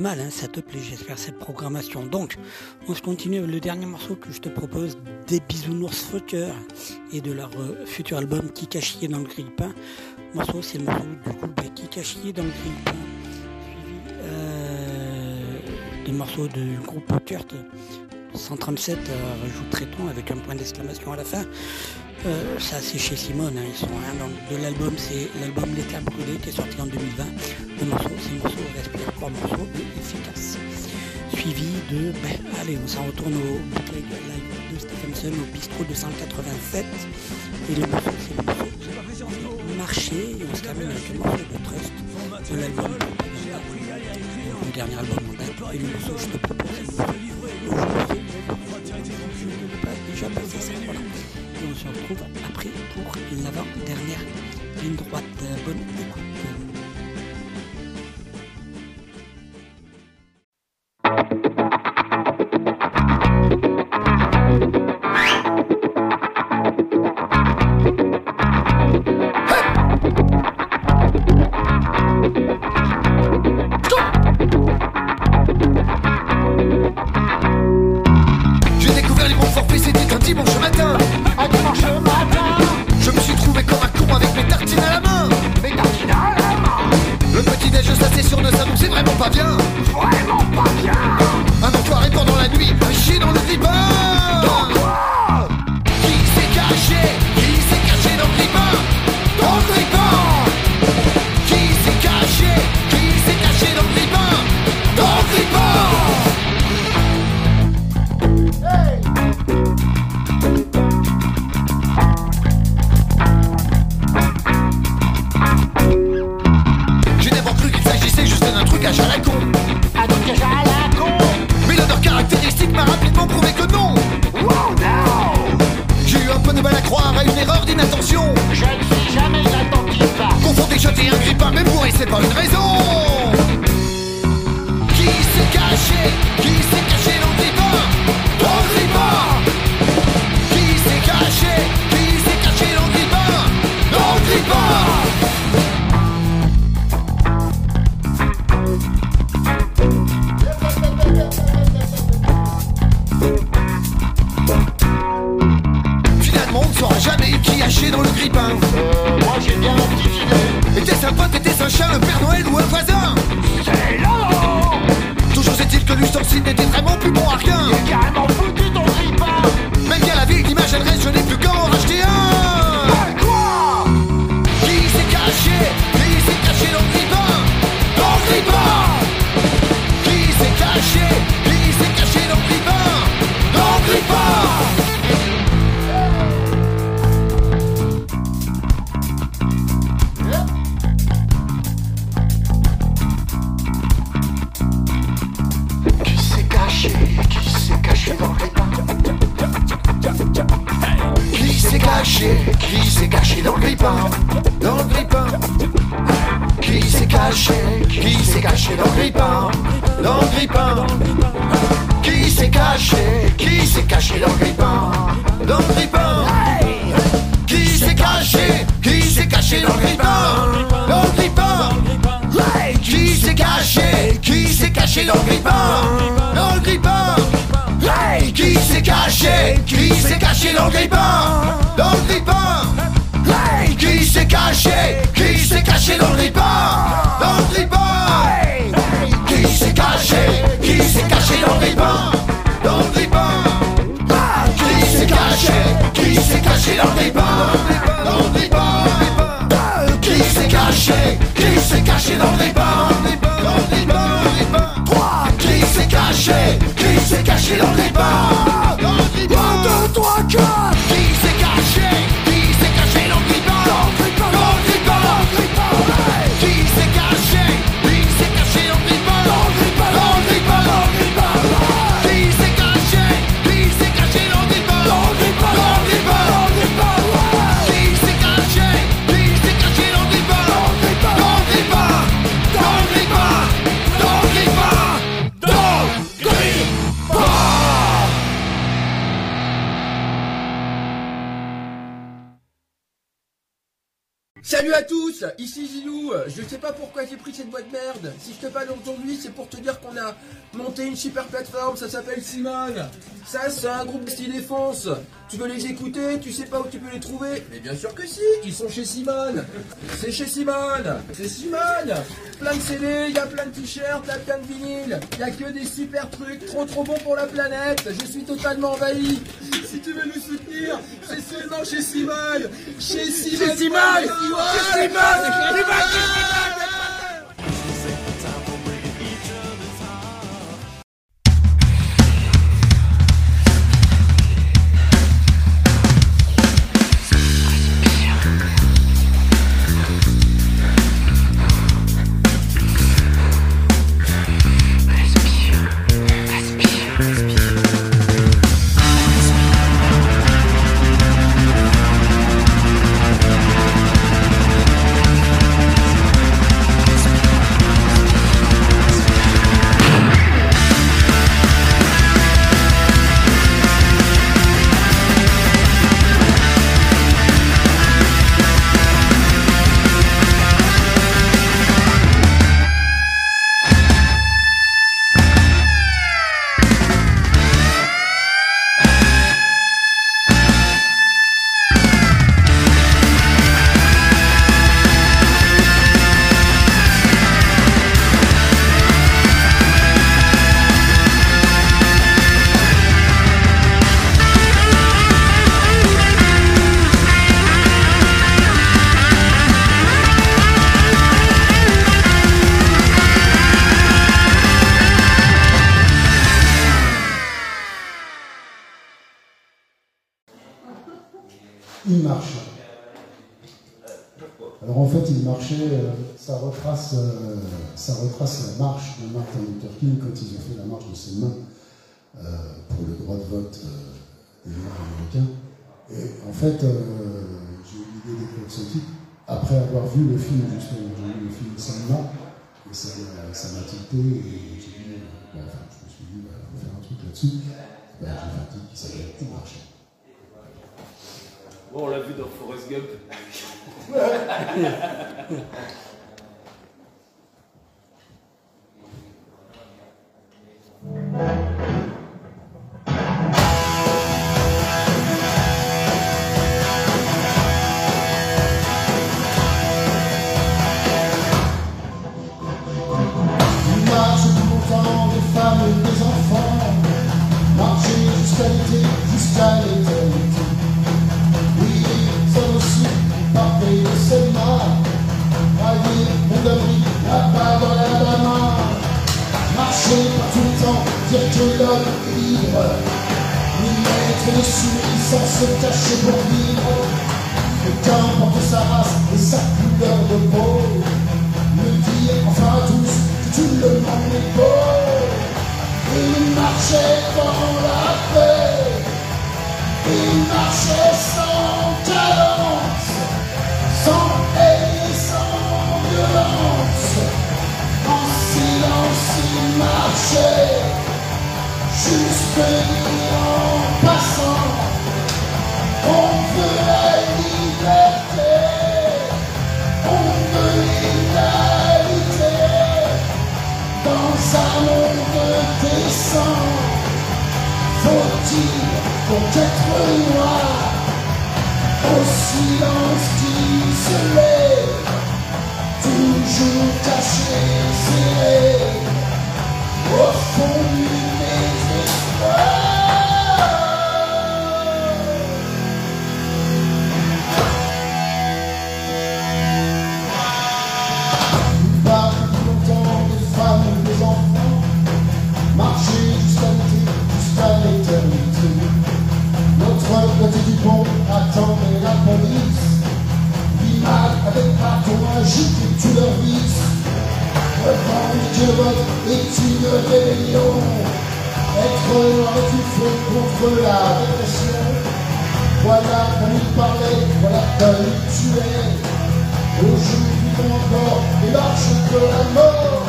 mal, hein, ça te plaît, j'espère, cette programmation. Donc, on se continue le dernier morceau que je te propose des Bisounours Fucker et de leur euh, futur album "Qui Kikachier dans le grille-pain. Morceau, c'est le morceau du groupe ben, Kikachier dans le grille-pain, suivi euh, des morceaux du groupe Kurt 137, euh, rajouterait-on, avec un point d'exclamation à la fin. Euh, ça c'est chez Simone, hein. ils sont hein, de l'album, c'est l'album Les Terres Brûlées qui est sorti en 2020 de morceaux, ces morceaux respirent trois morceaux, mais efficaces. Suivi de, ben, allez, on s'en retourne au bootleg live de Stephenson au bistrot 287. Et le morceau, c'est le morceau marché, et on se termine avec le morceau de Trust de l'album mon dernier album en date, et le morceau je te propose, déjà. Et on se retrouve après pour l'avant-dernière ligne droite. Bonne écoute. Ça, c'est un groupe de style défense. Tu veux les écouter, tu sais pas où tu peux les trouver Mais bien sûr que si, ils sont chez Simone. C'est chez Simone, c'est Simone. Plein de CD, il y a plein de t-shirts, il y a plein de vinyles. Il y a que des super trucs, trop trop bons pour la planète. Je suis totalement envahi. Si tu veux nous soutenir, c'est seulement chez Simone. Chez Simone. Chez Simone. Chez Simone. Il retrace, euh, ça retrace la marche de Martin Luther King quand ils ont fait la marche de ses mains euh, pour le droit de vote euh, des Noirs américains. Et en fait, euh, j'ai eu l'idée d'écrire ce titre après avoir vu le film, justement. J'ai vu le film Selma, et ça m'a ça m'a tilté, et j'ai dit, euh, bah, enfin, je me suis dit, bah, on va faire un truc là-dessus. Bah, j'ai fait un titre qui s'appelle Il marchait. Bon, on l'a vu dans Forrest Gump. Il marche tout longtemps des femmes et des enfants. Marcher jusqu'à l'été, jusqu'à l'éternité. Oui, ça aussi, parfait de Selma. Voyez mon abri, là-bas dans l'Alabama. Par tout le temps, dire que l'homme est libre. Ni mettre de souris sans se cacher pour vivre. Et qu'importe sa race et sa couleur de peau. Me dire enfin à tous que tout le monde est beau. Il marchait dans la paix, il marchait sans cadence, sans marchait, juste en passant. On veut la liberté, on veut l'égalité dans un monde décent. Faut-il donc être noir? Au silence qui se lève, toujours caché, serré et attendait la police, l'image avec bâton agité tous leurs vices. Revendiquer le vote est une rébellion, être est une faute contre la répression. Voilà comme il parlait, voilà comme il tuait. Aujourd'hui encore, il marche que la mort.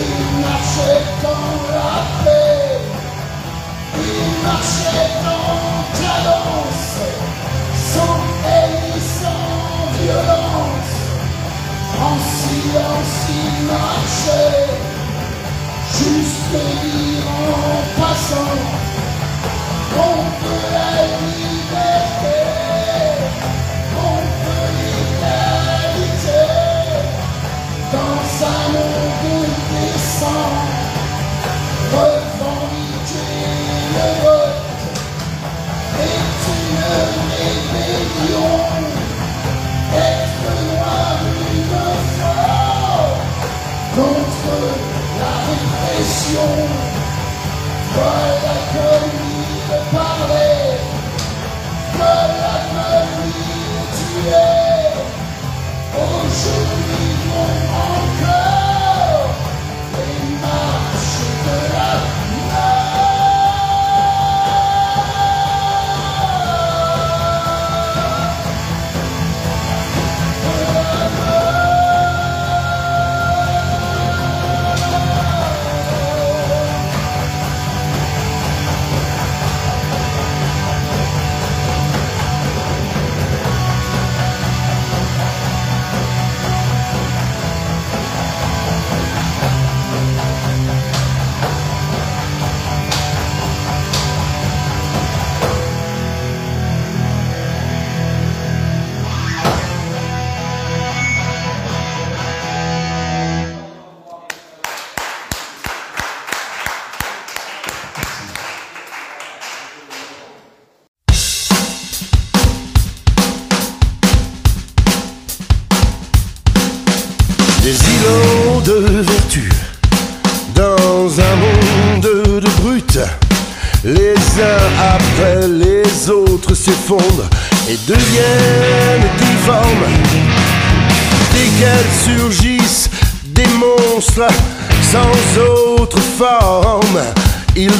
Il marchait dans la paix. Il marchait dans cadence, sans haine sans violence silence il marchait, juste dire en passant qu'on peut la liberté, qu'on peut l'égalité, dans un monde décent, revendiquer le vote est une rébellion. Cry like a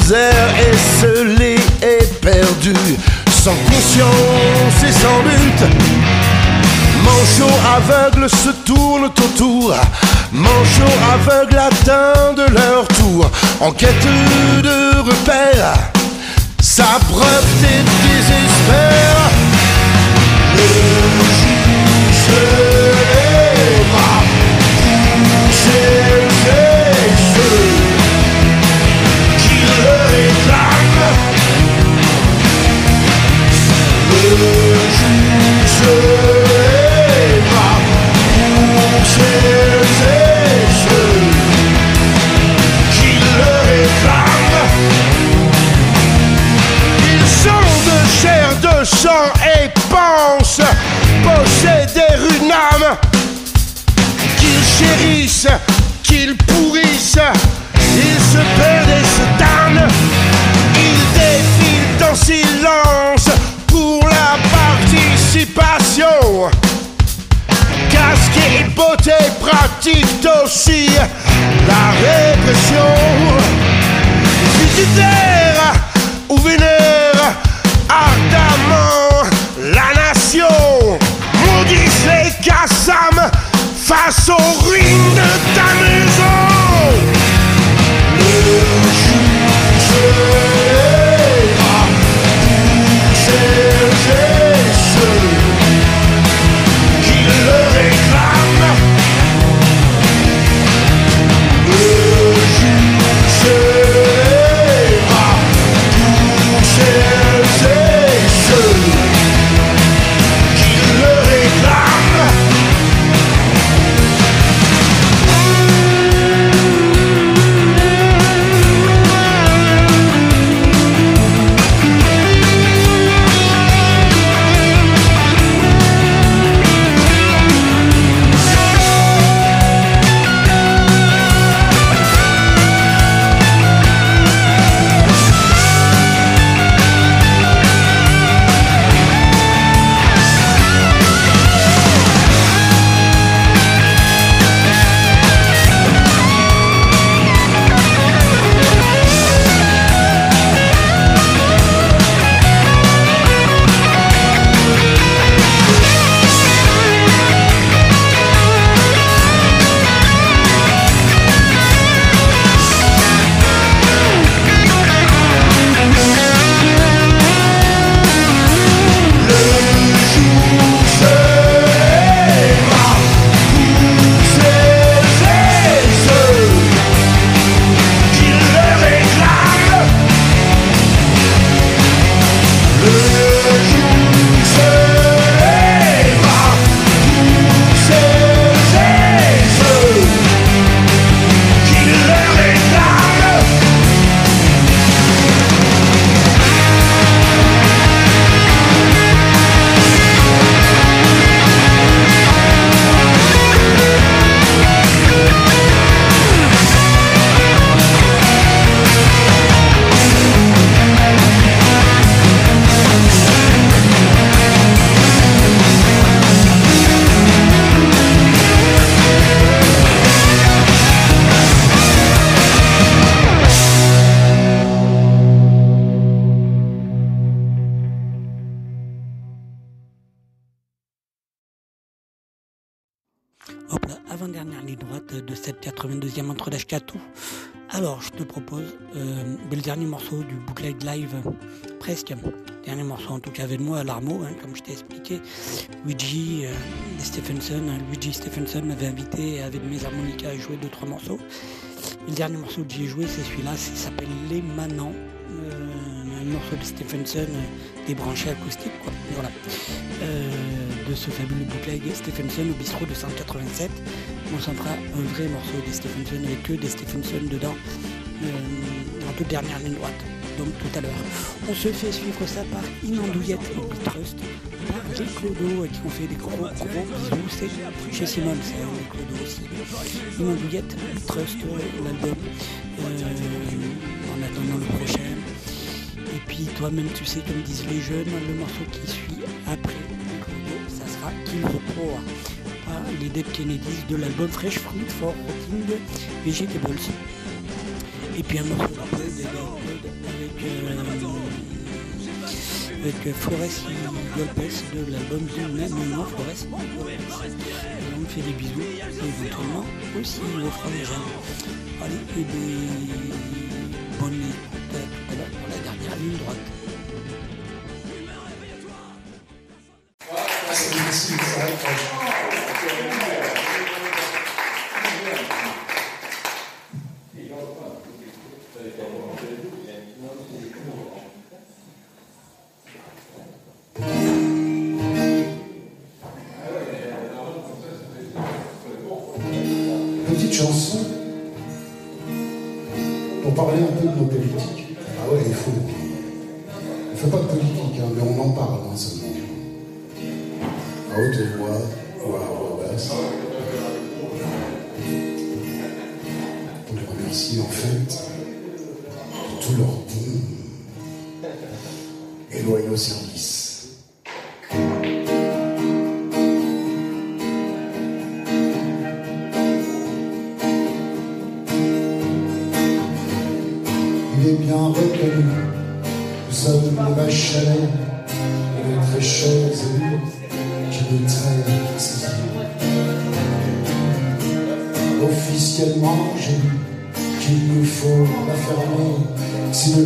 désert et perdu, sans conscience et sans but. Manchot aveugle se tourne autour, manchot aveugle atteint de leur tour, en quête de repères, sa preuve des désespère. Le juge Jesus. passion ou vénère ardemment la nation. Maudissez Kassam face au hein, comme je t'ai expliqué. Luigi euh, Stephenson, hein, Luigi Stephenson m'avait invité avec mes harmonicas à jouer deux trois morceaux. Le dernier morceau que j'ai joué, c'est celui-là, ça s'appelle Les Manants. Euh, un morceau de Stephenson euh, débranché acoustique. Voilà. De ce fabuleux bootleg Stephenson au bistrot de 187. On s'en fera un vrai morceau de Stephenson avec que des Stephenson dedans en toute dernière ligne droite. Tout à l'heure. On se fait suivre ça par Inandouillette Trust, par Clodo qui ont fait des gros gros bisous. C'est chez Simone, c'est un Clodo aussi. Inandouillette, Trust, l'album. Euh, en attendant le prochain. Et puis toi-même tu sais comme disent les jeunes, le morceau qui suit après Clodo, ça sera Kill Poor par les Dead Kennedys de l'album Fresh Fruit for Rotting Vegetables. Et puis un morceau avec, euh, avec Flores Golpes de l'album du même nom, Flores On me fait des bisous, et éventuellement aussi aux frangins. Allez, et des bonnes tout leur bon et loyaux services.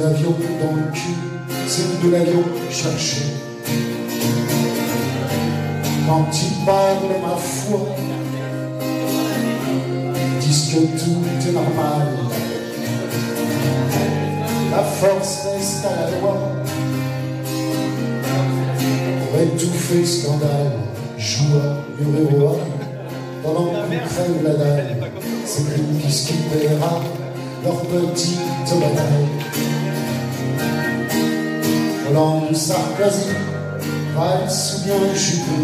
Si nous l'avions dans le cul, si nous l'avions cherché. Quand il parle, ma foi, disent que tout est normal. La force reste à la loi pour étouffer scandale, joie, un, pendant qu'on crève la dalle. C'est Greenpeace qui paiera leur petite Sarkozy, Valls ou bien Juppé,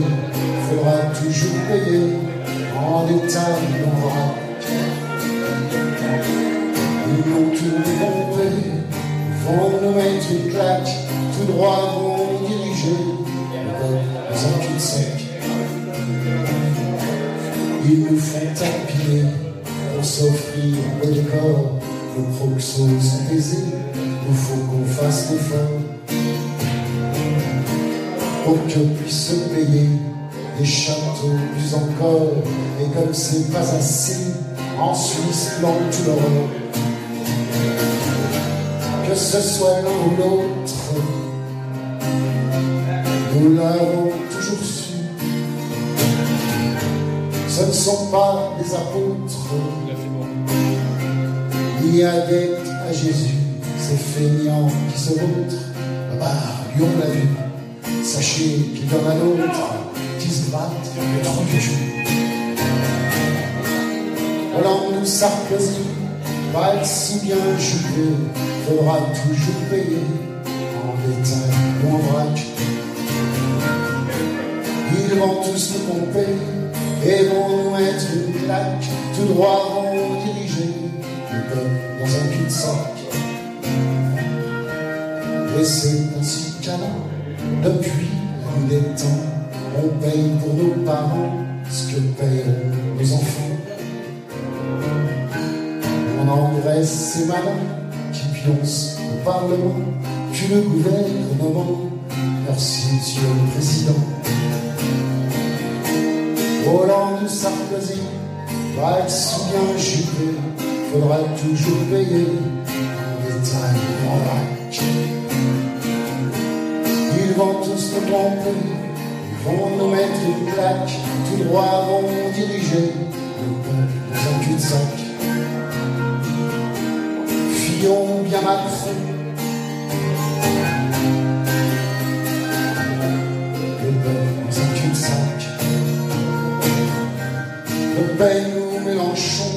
faudra toujours payer. En état non vrac. Ils vont tout démonter, vont nous mettre une claque, tout droit vont diriger. Le peuple dans un cul-de-sac. Ils nous font tapiner pour s'offrir le décor. Nos proxos sont aisés, il faut qu'on fasse l'effort pour que puisse se payer des châteaux plus encore. Et comme c'est pas assez, en Suisse, plantent tout leur que ce soit l'un ou l'autre, nous l'avons toujours su. Ce ne sont pas des apôtres, ni adeptes à Jésus, ces feignants qui se vautrent. Ah bah, lui on l'a vu, sachez qu'il y en a qui se battent du cul. Hollande ou Sarkozy, Valls ou bien Juppé, faudra toujours payer en détail ou en vrac. Ils vont tous nous pomper et vont nous mettre une claque, tout droit vont diriger le peuple dans un cul-de-sac. Et c'est ainsi qu'alors, depuis des temps, on paye pour nos parents ce que payent nos enfants. On engraisse ces malins qui pioncent au Parlement, puis le gouvernement. Merci, Monsieur le Président. Hollande ou Sarkozy, Vax ou bien Juppé, faudra toujours payer Ils vont nous mettre une plaque, tout droit vont diriger le peuple dans un cul-de-sac. Fillon ou bien Macron, le peuple un cul-de-sac. Le ou Mélenchon,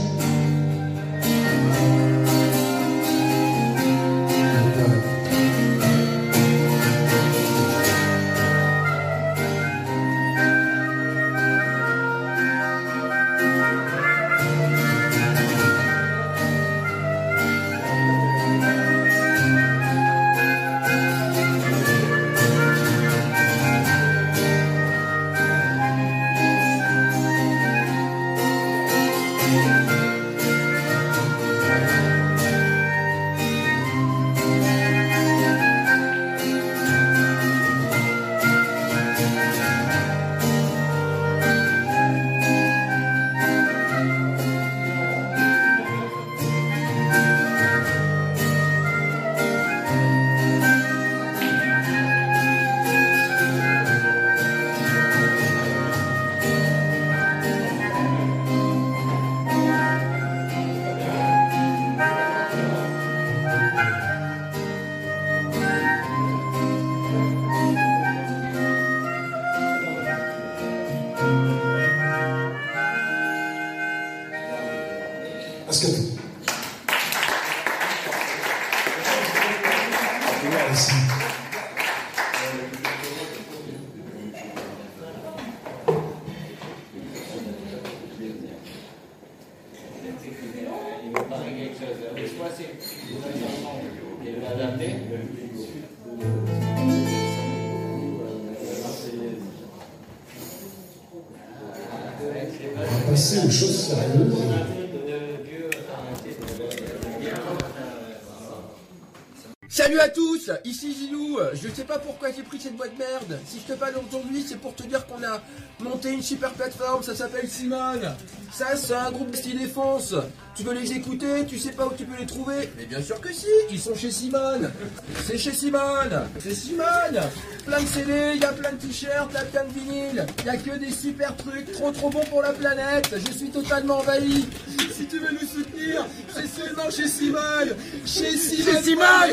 ici Zilou. Je sais pas pourquoi j'ai pris cette boîte merde. Si je te parle aujourd'hui, c'est pour te dire qu'on a monté une super plateforme, ça s'appelle Simone. Ça, c'est un groupe de style défense. Tu veux les écouter, tu sais pas où tu peux les trouver Mais bien sûr que si, ils sont chez Simone. C'est chez Simone. C'est Simone. Plein de CD, il y a plein de t-shirts, a plein de vinyles. Il y a que des super trucs, trop trop bons pour la planète. Je suis totalement envahi. Si tu veux nous soutenir, c'est seulement chez Simone. Chez Simone. Chez Simone.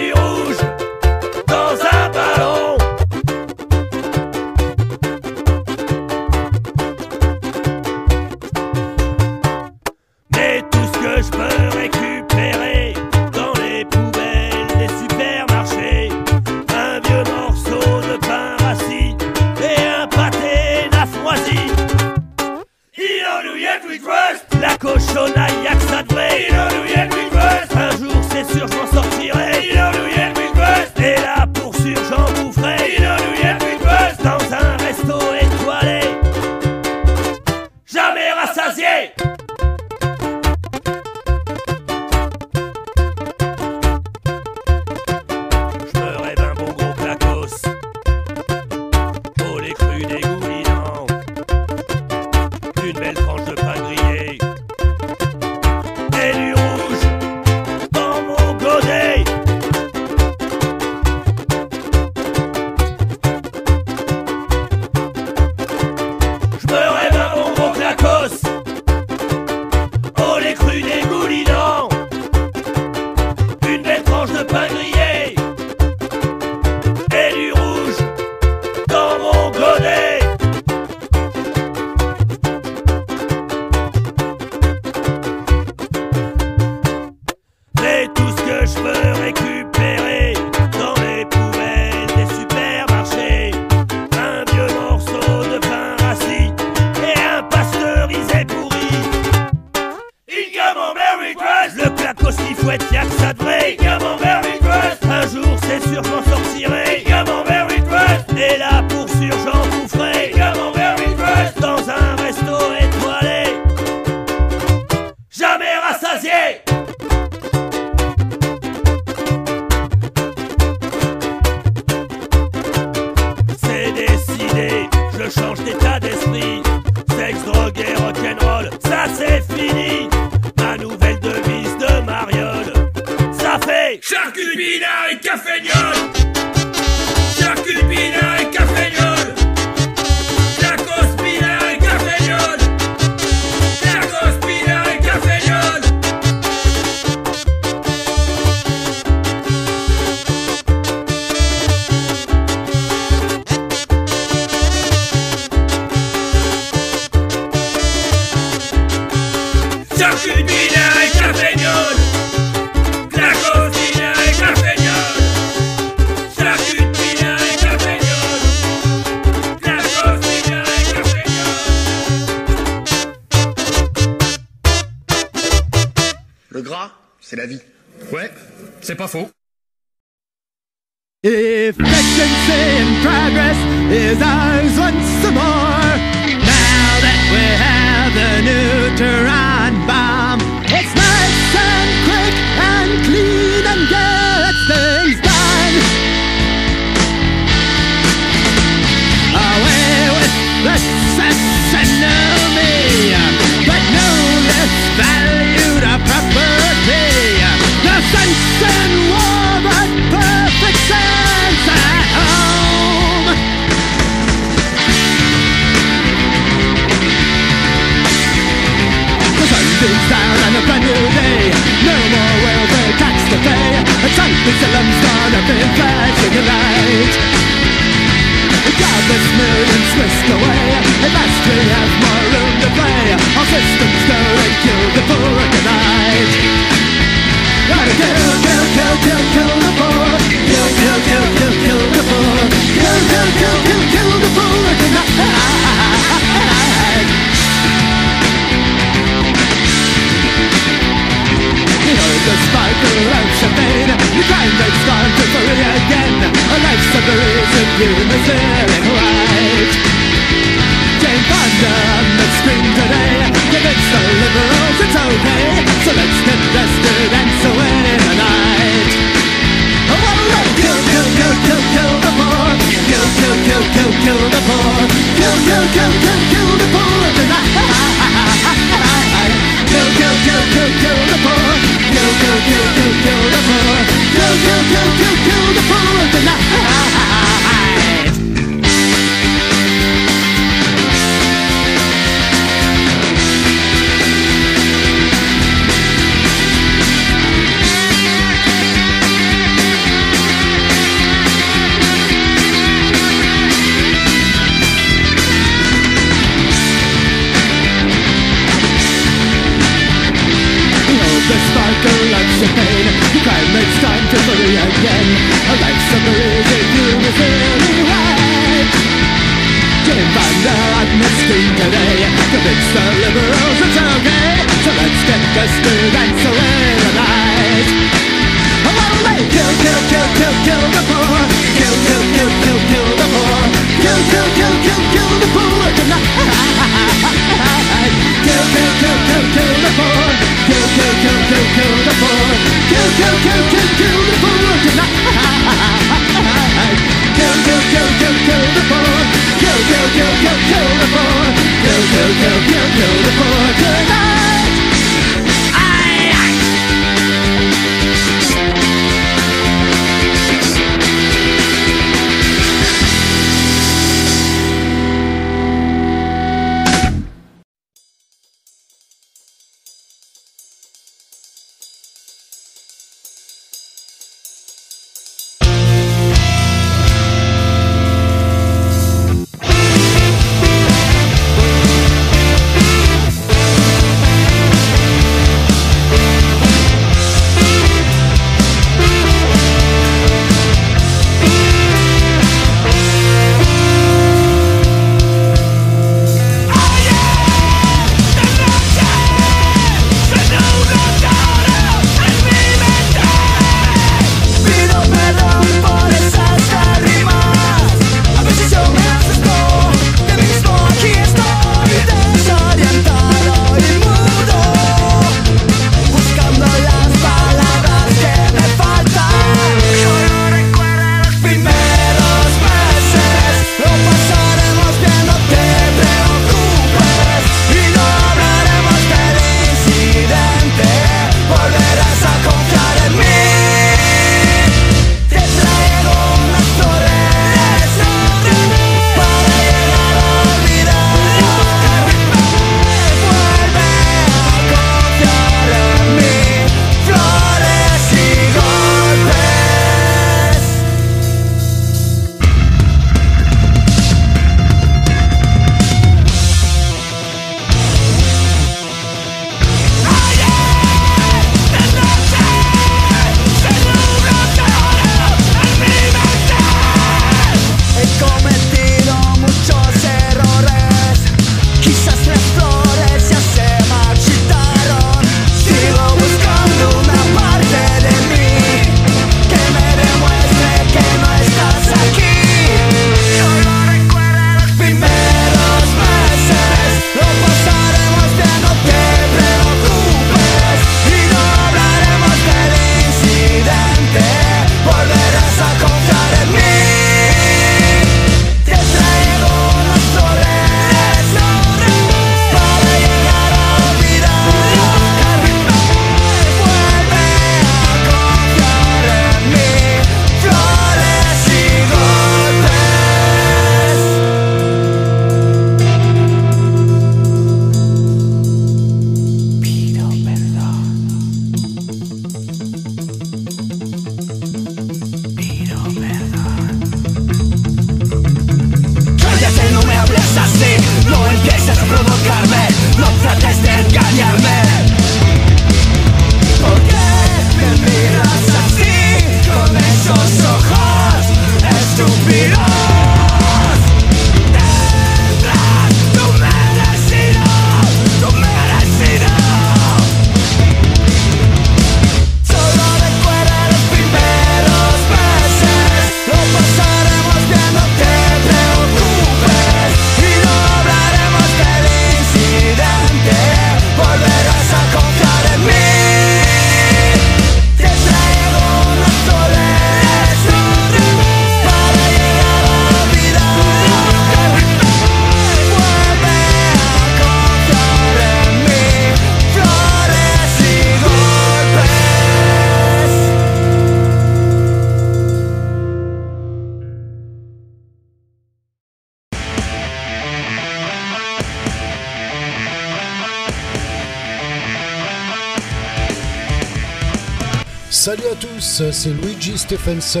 Stephenson.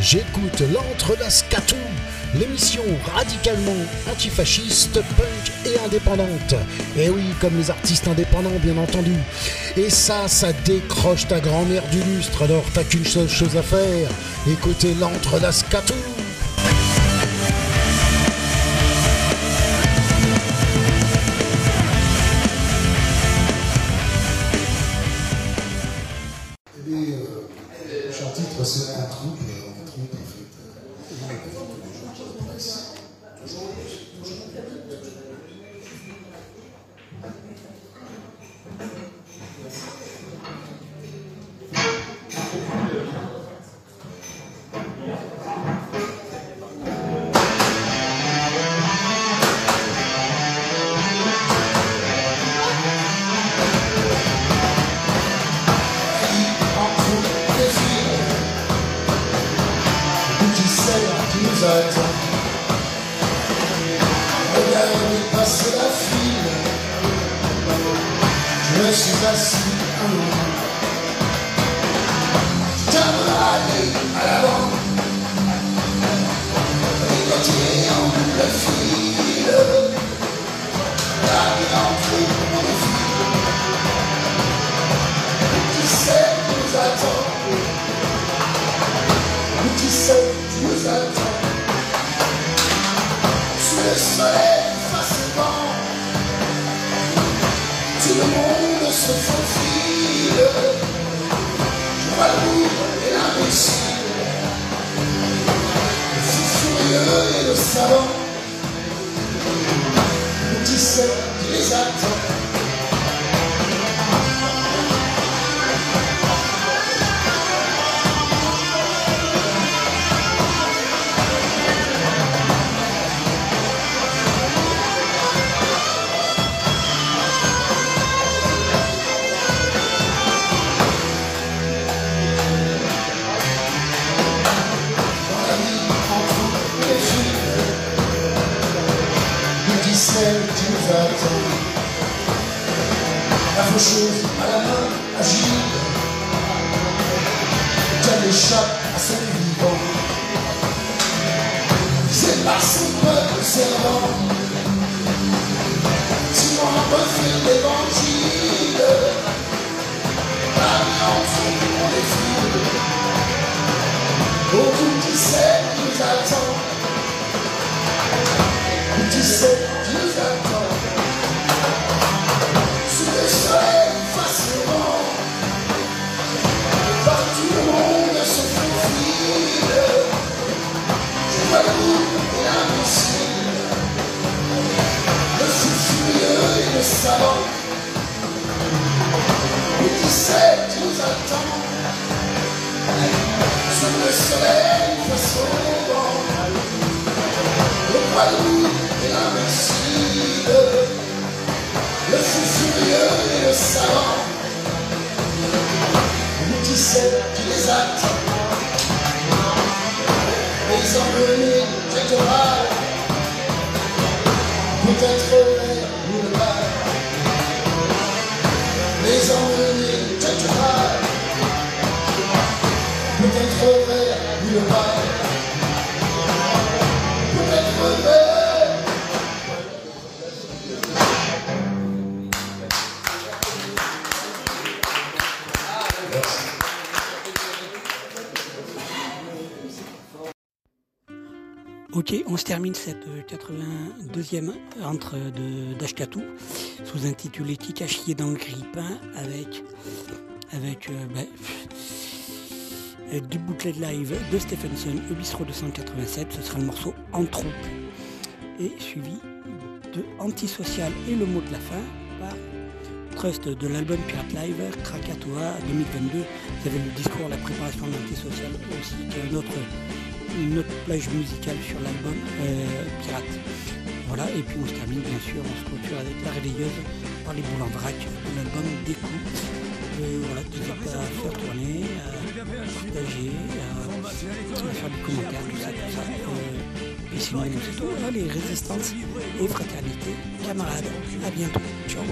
J'écoute l'entre d'Ascatou, l'émission radicalement antifasciste, punk et indépendante. Et oui, comme les artistes indépendants, bien entendu. Et ça, ça décroche ta grand-mère du lustre, alors t'as qu'une seule chose à faire écoutez l'entre d'Ascatou. Et termine cette euh, 82e entre de d'Ashkatou, sous-intitulé Kikachier dans le grippin, avec, avec euh, ben, euh, du live de Stephenson, au bistrot 287, ce sera le morceau En troupe, et suivi de Antisocial et le mot de la fin par Trust de l'album Pirate Live, Krakatoa 2022. Vous avez le discours, la préparation de l'antisocial aussi, qui est un autre une autre plage musicale sur l'album euh, Pirate. Voilà, et puis on se termine bien sûr, on se clôture avec la réveilleuse par les boules en vrac l'album Des coups. Euh, voilà, n'hésitez pas à faire tourner, à partager, à, faire des commentaires, tout ça, tout ça. Euh, et sinon. Allez, résistance et fraternité, camarades. À bientôt. Ciao.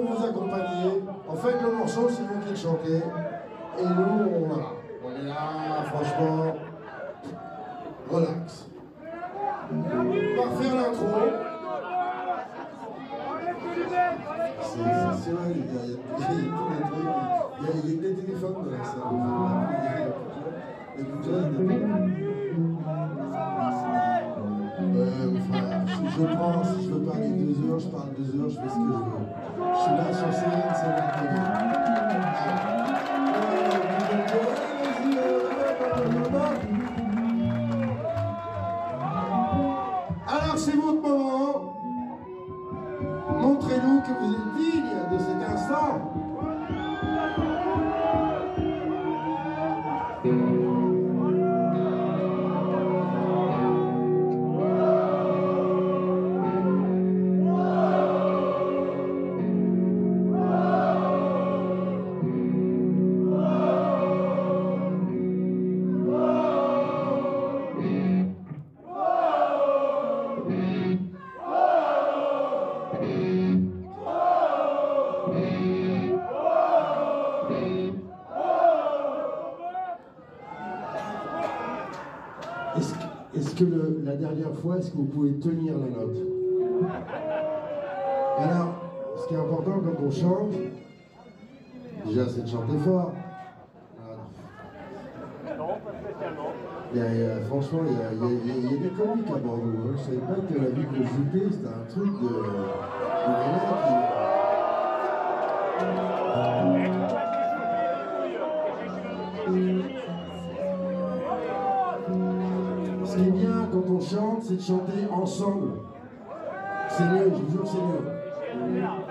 pour accompagner. En fait, le morceau, c'est vous qui le chantez. Et nous, que vous pouvez tenir la note Alors, ce qui est important quand on chante, déjà c'est de chanter fort. Non, pas spécialement. Franchement, il y, a, des comiques à Bordeaux. Hein. Je ne savais pas que la ville de c'était un truc de, de ensemble. Seigneur, je vous jure, Seigneur.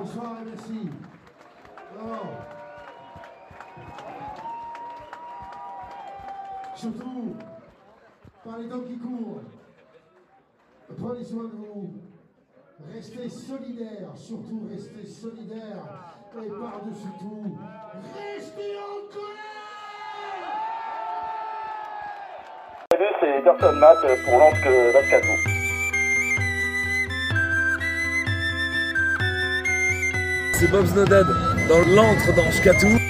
Bonsoir et merci. Surtout, par les temps qui courent, prenez soin de vous. Restez solidaires, surtout restez solidaires. Et par-dessus tout, restez en colère Salut, c'est Dorton Matt pour Lance Bascato. c'est Bob Snowden dans l'antre dans Shkatou.